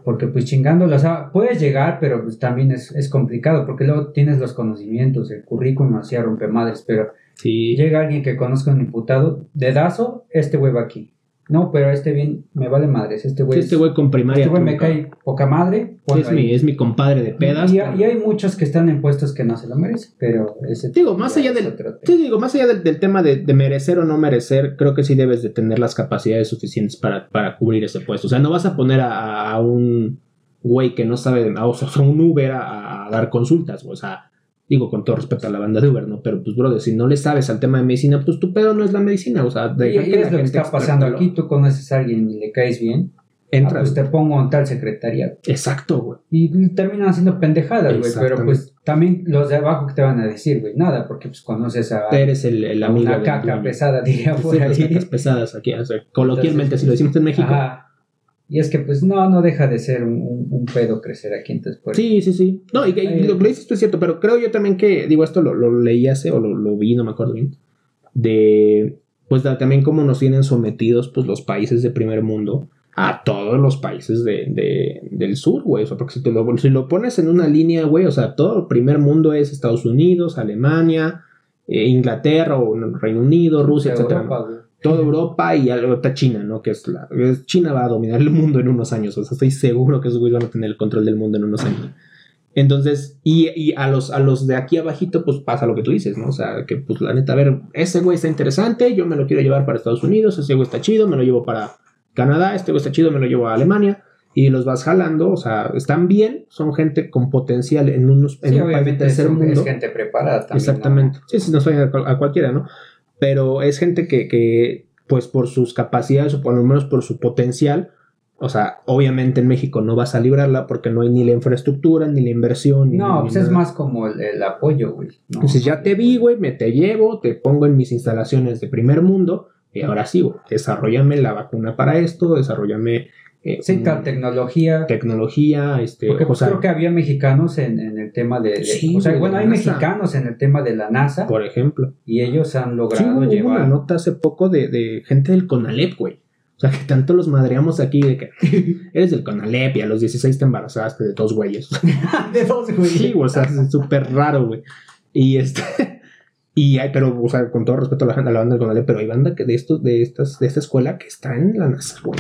[SPEAKER 3] Porque pues chingándolo, o sea, puedes llegar, pero pues también es, es complicado, porque luego tienes los conocimientos, el currículum así a rompemadres, pero
[SPEAKER 2] Sí.
[SPEAKER 3] llega alguien que conozca a un imputado, dedazo, este güey va aquí. No, pero este bien, me vale madres, este güey
[SPEAKER 2] Sí, este güey con primaria.
[SPEAKER 3] este güey me cae poca madre.
[SPEAKER 2] Es mi, es mi compadre de pedas.
[SPEAKER 3] y, y hay muchos que están en puestos que no se lo merecen, pero ese
[SPEAKER 2] Digo, más allá del, sí, digo, más allá del, del tema de, de merecer o no merecer, creo que sí debes de tener las capacidades suficientes para, para cubrir ese puesto. O sea, no vas a poner a, a un güey que no sabe, de- o sea, un Uber a, a dar consultas, o sea, digo con todo respeto a la banda de Uber, ¿no? Pero pues, brother, si no le sabes al tema de medicina, pues tu pedo no es la medicina, o sea, deja
[SPEAKER 3] y
[SPEAKER 2] que
[SPEAKER 3] es
[SPEAKER 2] la
[SPEAKER 3] lo que
[SPEAKER 2] gente
[SPEAKER 3] está pasando aquí, tú conoces a alguien y le caes bien, ah,
[SPEAKER 2] Entra.
[SPEAKER 3] pues te pongo en tal secretaría.
[SPEAKER 2] Exacto, güey.
[SPEAKER 3] Y terminan haciendo pendejadas, güey, pero pues también los de abajo que te van a decir, güey, nada, porque pues conoces a,
[SPEAKER 2] Eres el, el amigo.
[SPEAKER 3] una caca pesada, diría
[SPEAKER 2] Sí,
[SPEAKER 3] por
[SPEAKER 2] las cacas pesadas aquí, o sea, coloquialmente
[SPEAKER 3] Entonces,
[SPEAKER 2] si lo decimos en México.
[SPEAKER 3] Ajá. Y es que pues no, no deja de ser un, un- un pedo crecer aquí, entonces pues,
[SPEAKER 2] Sí, sí, sí. No, y, y lo que dices tú es cierto, pero creo yo también que, digo, esto lo, lo leí hace o lo, lo vi, no me acuerdo bien, de, pues también cómo nos tienen sometidos, pues, los países de primer mundo a todos los países de, de- del sur, güey. O sea, porque si, te lo, si lo pones en una línea, güey, o sea, todo el primer mundo es Estados Unidos, Alemania, eh, Inglaterra o no, Reino Unido, Rusia.
[SPEAKER 3] Europa, güey.
[SPEAKER 2] Toda Europa y ahorita China, ¿no? Que es la. China va a dominar el mundo en unos años. O sea, estoy seguro que esos güeyes van a tener el control del mundo en unos años. Entonces, y, y a los, a los de aquí abajito, pues pasa lo que tú dices, ¿no? O sea, que pues la neta, a ver, ese güey está interesante, yo me lo quiero llevar para Estados Unidos, ese güey está chido, me lo llevo para Canadá, este güey está chido, me lo llevo a Alemania. Y los vas jalando, o sea, están bien, son gente con potencial en unos en
[SPEAKER 3] Sí,
[SPEAKER 2] un país de tercer mundo.
[SPEAKER 3] es gente preparada también.
[SPEAKER 2] Exactamente. Sí, sí, no soy a cualquiera, ¿no? Pero es gente que, que, pues por sus capacidades o por lo menos por su potencial, o sea, obviamente en México no vas a librarla porque no hay ni la infraestructura, ni la inversión. Ni,
[SPEAKER 3] No,
[SPEAKER 2] ni
[SPEAKER 3] pues es más como el, el apoyo, güey. ¿no?
[SPEAKER 2] Entonces ya te vi, güey, me te llevo, te pongo en mis instalaciones de primer mundo y ahora sí, güey, desarrollame la vacuna para esto, desarrollame eh,
[SPEAKER 3] Sí, tal tecnología.
[SPEAKER 2] tecnología, este,
[SPEAKER 3] Porque
[SPEAKER 2] o
[SPEAKER 3] pues,
[SPEAKER 2] sea,
[SPEAKER 3] creo que había mexicanos en, en el tema de... de-
[SPEAKER 2] Sí,
[SPEAKER 3] o sea, bueno, hay
[SPEAKER 2] NASA.
[SPEAKER 3] mexicanos en el tema de la NASA
[SPEAKER 2] por ejemplo.
[SPEAKER 3] y ellos han
[SPEAKER 2] Sí,
[SPEAKER 3] logrado
[SPEAKER 2] hubo una
[SPEAKER 3] llevar...
[SPEAKER 2] nota hace poco de, de gente del Conalep, güey. O sea, que tanto los madreamos aquí de que [LAUGHS] eres del Conalep y a los 16 te embarazaste de dos güeyes. [LAUGHS]
[SPEAKER 3] de dos, güey.
[SPEAKER 2] Sí, o sea, es súper raro, güey. Y este. [LAUGHS] Y hay, pero, o sea, con todo respeto a la, a la banda del Conalep, pero hay banda que de estos, de estas, de esta escuela que está en la NASA, güey.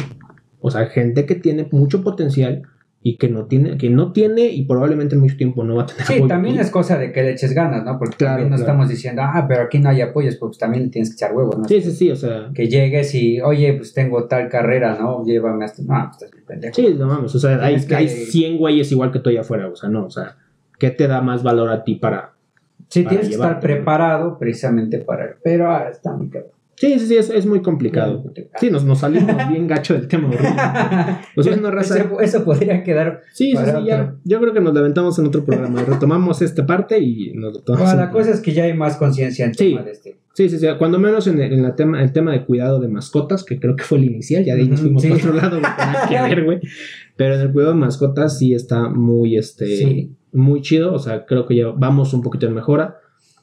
[SPEAKER 2] O sea, gente que tiene mucho potencial y que no tiene, que no tiene y probablemente en mucho tiempo no va a tener
[SPEAKER 3] Sí,
[SPEAKER 2] apoyo
[SPEAKER 3] también es cosa de que le eches ganas, ¿no? Porque
[SPEAKER 2] Claro,
[SPEAKER 3] también no
[SPEAKER 2] claro.
[SPEAKER 3] estamos diciendo, ah, pero aquí no hay apoyos, pues también le tienes que echar huevos, ¿no?
[SPEAKER 2] Sí, sí, sí, o sea.
[SPEAKER 3] Que llegues y, oye, pues tengo tal carrera, ¿no? Llévame hasta... No, pues estás pendejo.
[SPEAKER 2] Sí, no mames, o sea, hay,
[SPEAKER 3] que-
[SPEAKER 2] hay 100 güeyes igual que tú allá afuera, o sea, no, o sea, ¿qué te da más valor a ti para...?
[SPEAKER 3] Sí,
[SPEAKER 2] para
[SPEAKER 3] tienes que estar preparado precisamente para... Pero ah, está muy cabrón.
[SPEAKER 2] Sí, sí, sí, es, es muy complicado. Sí, nos, nos salimos bien gacho del tema. O sea, una raza...
[SPEAKER 3] eso, eso podría quedar.
[SPEAKER 2] Sí, sí, sí, ya. Yo creo que nos levantamos en otro programa. Retomamos esta parte y nos lo tomamos.
[SPEAKER 3] Bueno,
[SPEAKER 2] en-
[SPEAKER 3] la cosa es que ya hay más conciencia en
[SPEAKER 2] Sí.
[SPEAKER 3] tema de este.
[SPEAKER 2] Sí, sí, sí. Cuando menos en el, en la tema, el tema de cuidado de mascotas, que creo que fue el inicial, ya de ahí nos fuimos
[SPEAKER 3] sí.
[SPEAKER 2] para otro lado, que ver, güey. Pero en el cuidado de mascotas sí está muy, este,
[SPEAKER 3] Sí.
[SPEAKER 2] muy chido. O sea, creo que ya vamos un poquito en mejora.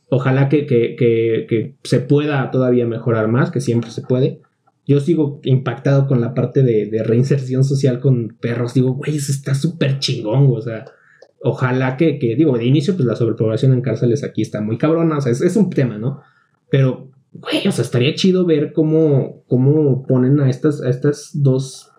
[SPEAKER 2] Ojalá que, que, que, que se pueda todavía mejorar más, que siempre se puede. Yo sigo impactado con la parte de, de reinserción social con perros. Digo, güey, eso está súper chingón, o sea. Ojalá que, que, digo, de inicio, pues la sobrepoblación en cárceles aquí está muy cabrona, o sea, es, es un tema, ¿no? Pero, güey, o sea, estaría chido ver cómo, cómo ponen a estas, a estas dos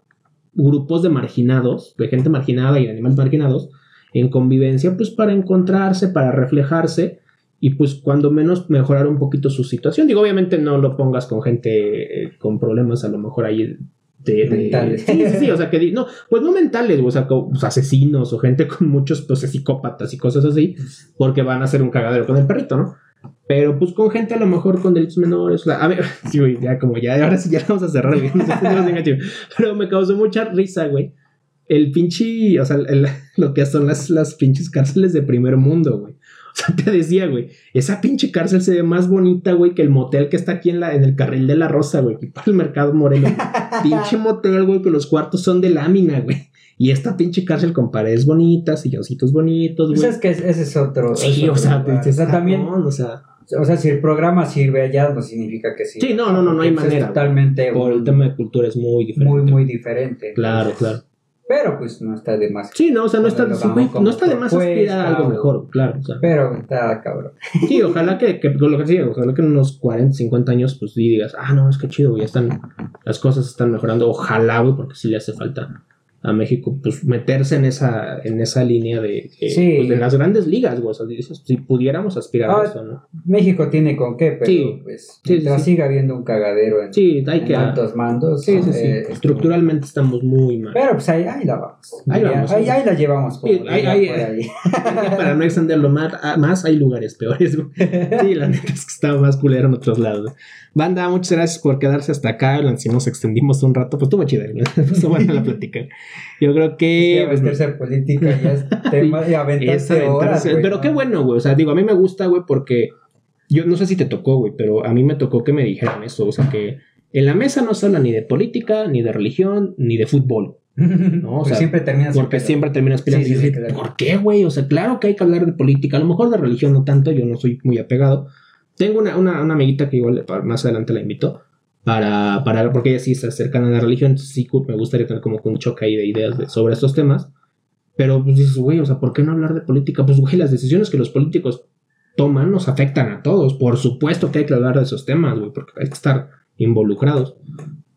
[SPEAKER 2] grupos de marginados, de gente marginada y de animales marginados, en convivencia, pues para encontrarse, para reflejarse y pues cuando menos mejorar un poquito su situación. Digo, obviamente no lo pongas con gente eh, con problemas a lo mejor ahí de...
[SPEAKER 3] Mentales.
[SPEAKER 2] Sí, sí, sí, o sea, que no, pues no mentales, o sea, co- pues, asesinos o gente con muchos pues psicópatas y cosas así, porque van a hacer un cagadero con el perrito, ¿no? Pero pues con gente a lo mejor con delitos menores. sea, a ver, [LAUGHS] sí, güey, ya como ya, ahora sí ya vamos a cerrar, güey. [LAUGHS] gacho. Pero me causó mucha risa, güey. El pinche, o sea, el- lo que son las, las pinches cárceles de primer mundo, güey. O sea, [LAUGHS] te decía, güey, esa pinche cárcel se ve más bonita, güey, que el motel que está aquí en, la, en el carril de la Rosa, güey, aquí para el mercado Moreno. [LAUGHS] pinche motel, güey, que los cuartos son de lámina, güey. Y esta pinche cárcel con paredes bonitas, silloncitos bonitos,
[SPEAKER 3] Pues
[SPEAKER 2] güey.
[SPEAKER 3] es que ese es otro.
[SPEAKER 2] Sí,
[SPEAKER 3] es
[SPEAKER 2] o sea,
[SPEAKER 3] lugar.
[SPEAKER 2] dices,
[SPEAKER 3] O sea, también,
[SPEAKER 2] o sea,
[SPEAKER 3] o sea, si el programa sirve allá, no significa que sí.
[SPEAKER 2] Sí, no, no, no, no hay
[SPEAKER 3] pues,
[SPEAKER 2] manera,
[SPEAKER 3] Es totalmente
[SPEAKER 2] por el tema de cultura es muy diferente.
[SPEAKER 3] muy, muy diferente.
[SPEAKER 2] Claro,
[SPEAKER 3] Entonces,
[SPEAKER 2] claro.
[SPEAKER 3] Pero pues no está de más.
[SPEAKER 2] Sí, no, o sea, no está, no está de más aspirar a algo mejor, claro. O sea,
[SPEAKER 3] Pero está cabrón.
[SPEAKER 2] sí, ojalá que, que lo que sí, ojalá que en unos 40, 50 años, pues digas, ah, no, es que chido, güey, ya están, las cosas están mejorando. Ojalá, güey, porque sí le hace falta a México, pues meterse en esa, en esa línea de, eh,
[SPEAKER 3] Sí.
[SPEAKER 2] pues, de las grandes ligas, güey. O sea, si pudiéramos aspirar
[SPEAKER 3] Ah,
[SPEAKER 2] a eso, ¿no?
[SPEAKER 3] México tiene con qué, pero
[SPEAKER 2] Sí.
[SPEAKER 3] pues
[SPEAKER 2] Sí,
[SPEAKER 3] siga habiendo un cagadero en,
[SPEAKER 2] Sí, hay
[SPEAKER 3] en
[SPEAKER 2] que.
[SPEAKER 3] altos mandos.
[SPEAKER 2] Sí, sí, sí.
[SPEAKER 3] eh, esto-
[SPEAKER 2] Estructuralmente estamos muy mal.
[SPEAKER 3] Pero pues ahí, ahí la vamos.
[SPEAKER 2] Ahí vamos,
[SPEAKER 3] ahí, ahí la llevamos.
[SPEAKER 2] ahí- ahí-
[SPEAKER 3] por ahí.
[SPEAKER 2] Para no extenderlo más, ah, más, hay lugares peores, güey. [LAUGHS] Sí, la neta es que estaba más culero en otros lados. Banda, muchas gracias por quedarse hasta acá. Si nos extendimos un rato, pues estuvo chida. [LAUGHS] Estuvo buena la plática. Yo creo que.
[SPEAKER 3] Ya meterse en política ya es tema
[SPEAKER 2] es
[SPEAKER 3] aventarse [LAUGHS] horas, güey,
[SPEAKER 2] pero
[SPEAKER 3] ¿no?
[SPEAKER 2] qué bueno, güey. O sea, digo, a mí me gusta, güey, porque yo no sé si te tocó, güey, pero a mí me tocó que me dijeran eso. O sea, que en la mesa no se habla ni de política, ni de religión, ni de fútbol. [LAUGHS]
[SPEAKER 3] No,
[SPEAKER 2] o sea,
[SPEAKER 3] siempre terminas
[SPEAKER 2] Porque siempre terminas peleando.
[SPEAKER 3] Sí,
[SPEAKER 2] y
[SPEAKER 3] sí, sí, claro.
[SPEAKER 2] ¿por qué, güey? O sea, claro que hay que hablar de política. A lo mejor de religión no tanto, yo no soy muy apegado. Tengo una, una, una amiguita que igual más adelante la invito. Para, para, porque ella sí está cercana a la religión. Sí me gustaría tener como un choque ahí de ideas de- sobre estos temas. Pero pues dices, güey, o sea, ¿por qué no hablar de política? Pues, güey, las decisiones que los políticos toman nos afectan a todos. Por supuesto que hay que hablar de esos temas, güey, porque hay que estar involucrados.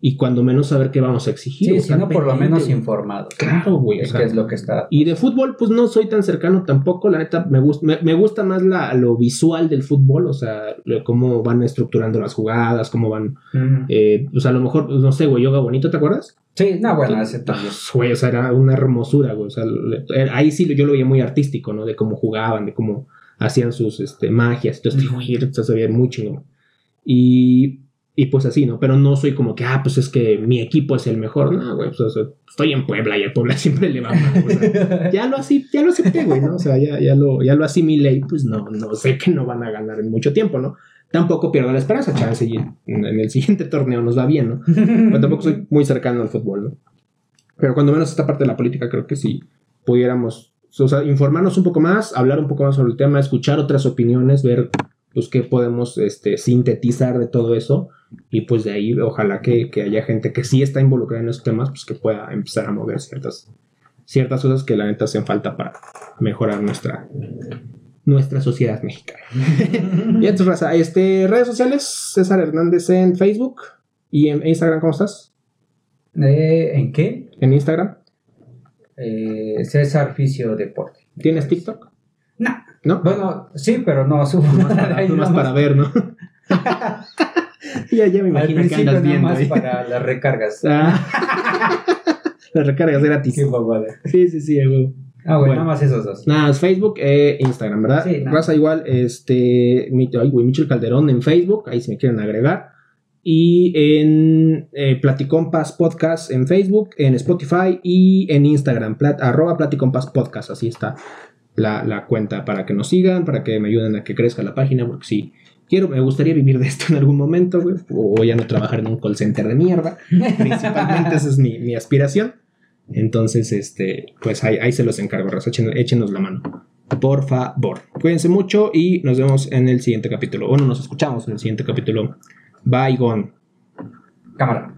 [SPEAKER 2] Y cuando menos saber qué vamos a exigir.
[SPEAKER 3] Sí,
[SPEAKER 2] o
[SPEAKER 3] si
[SPEAKER 2] estar
[SPEAKER 3] no, por lo menos
[SPEAKER 2] güey.
[SPEAKER 3] informados.
[SPEAKER 2] Claro, güey. o
[SPEAKER 3] Es
[SPEAKER 2] sea,
[SPEAKER 3] que es lo que está.
[SPEAKER 2] y de fútbol, pues no soy tan cercano tampoco. La neta, me, gusta me, me gusta más la, lo visual del fútbol, o sea, lo- cómo van estructurando las jugadas, cómo van.
[SPEAKER 3] Mm.
[SPEAKER 2] Eh, pues a lo mejor, pues, no sé, güey, yoga bonito, ¿te acuerdas?
[SPEAKER 3] Sí, no, bueno, ese también.
[SPEAKER 2] Ah, Güey, o sea, era una hermosura, güey. O sea, era- ahí sí yo lo veía muy artístico, ¿no? De cómo jugaban, de cómo hacían sus este, magias. Entonces, güey, o sea, se veía muy chingón. Y, y pues así, ¿no? Pero no soy como que, ah, pues es que mi equipo es el mejor. No, güey, pues, o sea, estoy en Puebla y el Puebla [LAUGHS] siempre le va mal. o sea, ya lo así, ya lo acepté, güey, ¿no? O sea, ya, ya lo, ya lo asimilé y pues no, no sé que no van a ganar en mucho tiempo, ¿no? Tampoco pierdo la esperanza, chance, y en, el siguiente torneo nos va bien, ¿no? [LAUGHS] Pero tampoco soy muy cercano al fútbol, ¿no? Pero cuando menos esta parte de la política creo que si pudiéramos, o sea, informarnos un poco más, hablar un poco más sobre el tema, escuchar otras opiniones, ver pues qué podemos este, sintetizar de todo eso y pues de ahí ojalá que, que haya gente que sí está involucrada en esos temas, pues que pueda empezar a mover ciertas, ciertas cosas que la neta hacen falta para mejorar nuestra, nuestra sociedad mexicana. [LAUGHS] y entonces, raza, este, redes sociales, César Hernández en Facebook y en Instagram, ¿cómo estás?
[SPEAKER 3] Eh, ¿En qué?
[SPEAKER 2] En Instagram.
[SPEAKER 3] Eh, César Fisio Deporte.
[SPEAKER 2] ¿Tienes TikTok?
[SPEAKER 3] No.
[SPEAKER 2] ¿No?
[SPEAKER 3] Bueno, sí, pero no subo [LAUGHS] nada de
[SPEAKER 2] para,
[SPEAKER 3] ahí,
[SPEAKER 2] nomás. para ver, ¿no? [LAUGHS] [LAUGHS] ya, ya me imagino que andas
[SPEAKER 3] nada
[SPEAKER 2] viendo
[SPEAKER 3] más para las recargas. [LAUGHS]
[SPEAKER 2] Ah. [LAUGHS] Las recargas gratis.
[SPEAKER 3] Qué babada.
[SPEAKER 2] Sí, sí, sí.
[SPEAKER 3] Ah, bueno,
[SPEAKER 2] Bueno.
[SPEAKER 3] nada más esos dos.
[SPEAKER 2] Nada, es Facebook e Instagram, ¿verdad?
[SPEAKER 3] Sí, nada.
[SPEAKER 2] Raza igual, este, mi- ay, güey, Michel Calderón en Facebook, ahí si me quieren agregar. y en eh, Platicompas Podcast en Facebook, en Spotify y en Instagram, arroba Platicompas Podcast, así está la, la, cuenta para que nos sigan, para que me ayuden a que crezca la página, porque sí, quiero, me gustaría vivir de esto en algún momento, güey, o ya no trabajar en un call center de mierda, principalmente esa es mi, mi aspiración. Entonces, este, pues ahí, ahí se los encargo, échenos la mano. Por favor. Cuídense mucho y nos vemos en el siguiente capítulo. Bueno, nos escuchamos en el siguiente capítulo. Bye, gone.
[SPEAKER 3] Cámara.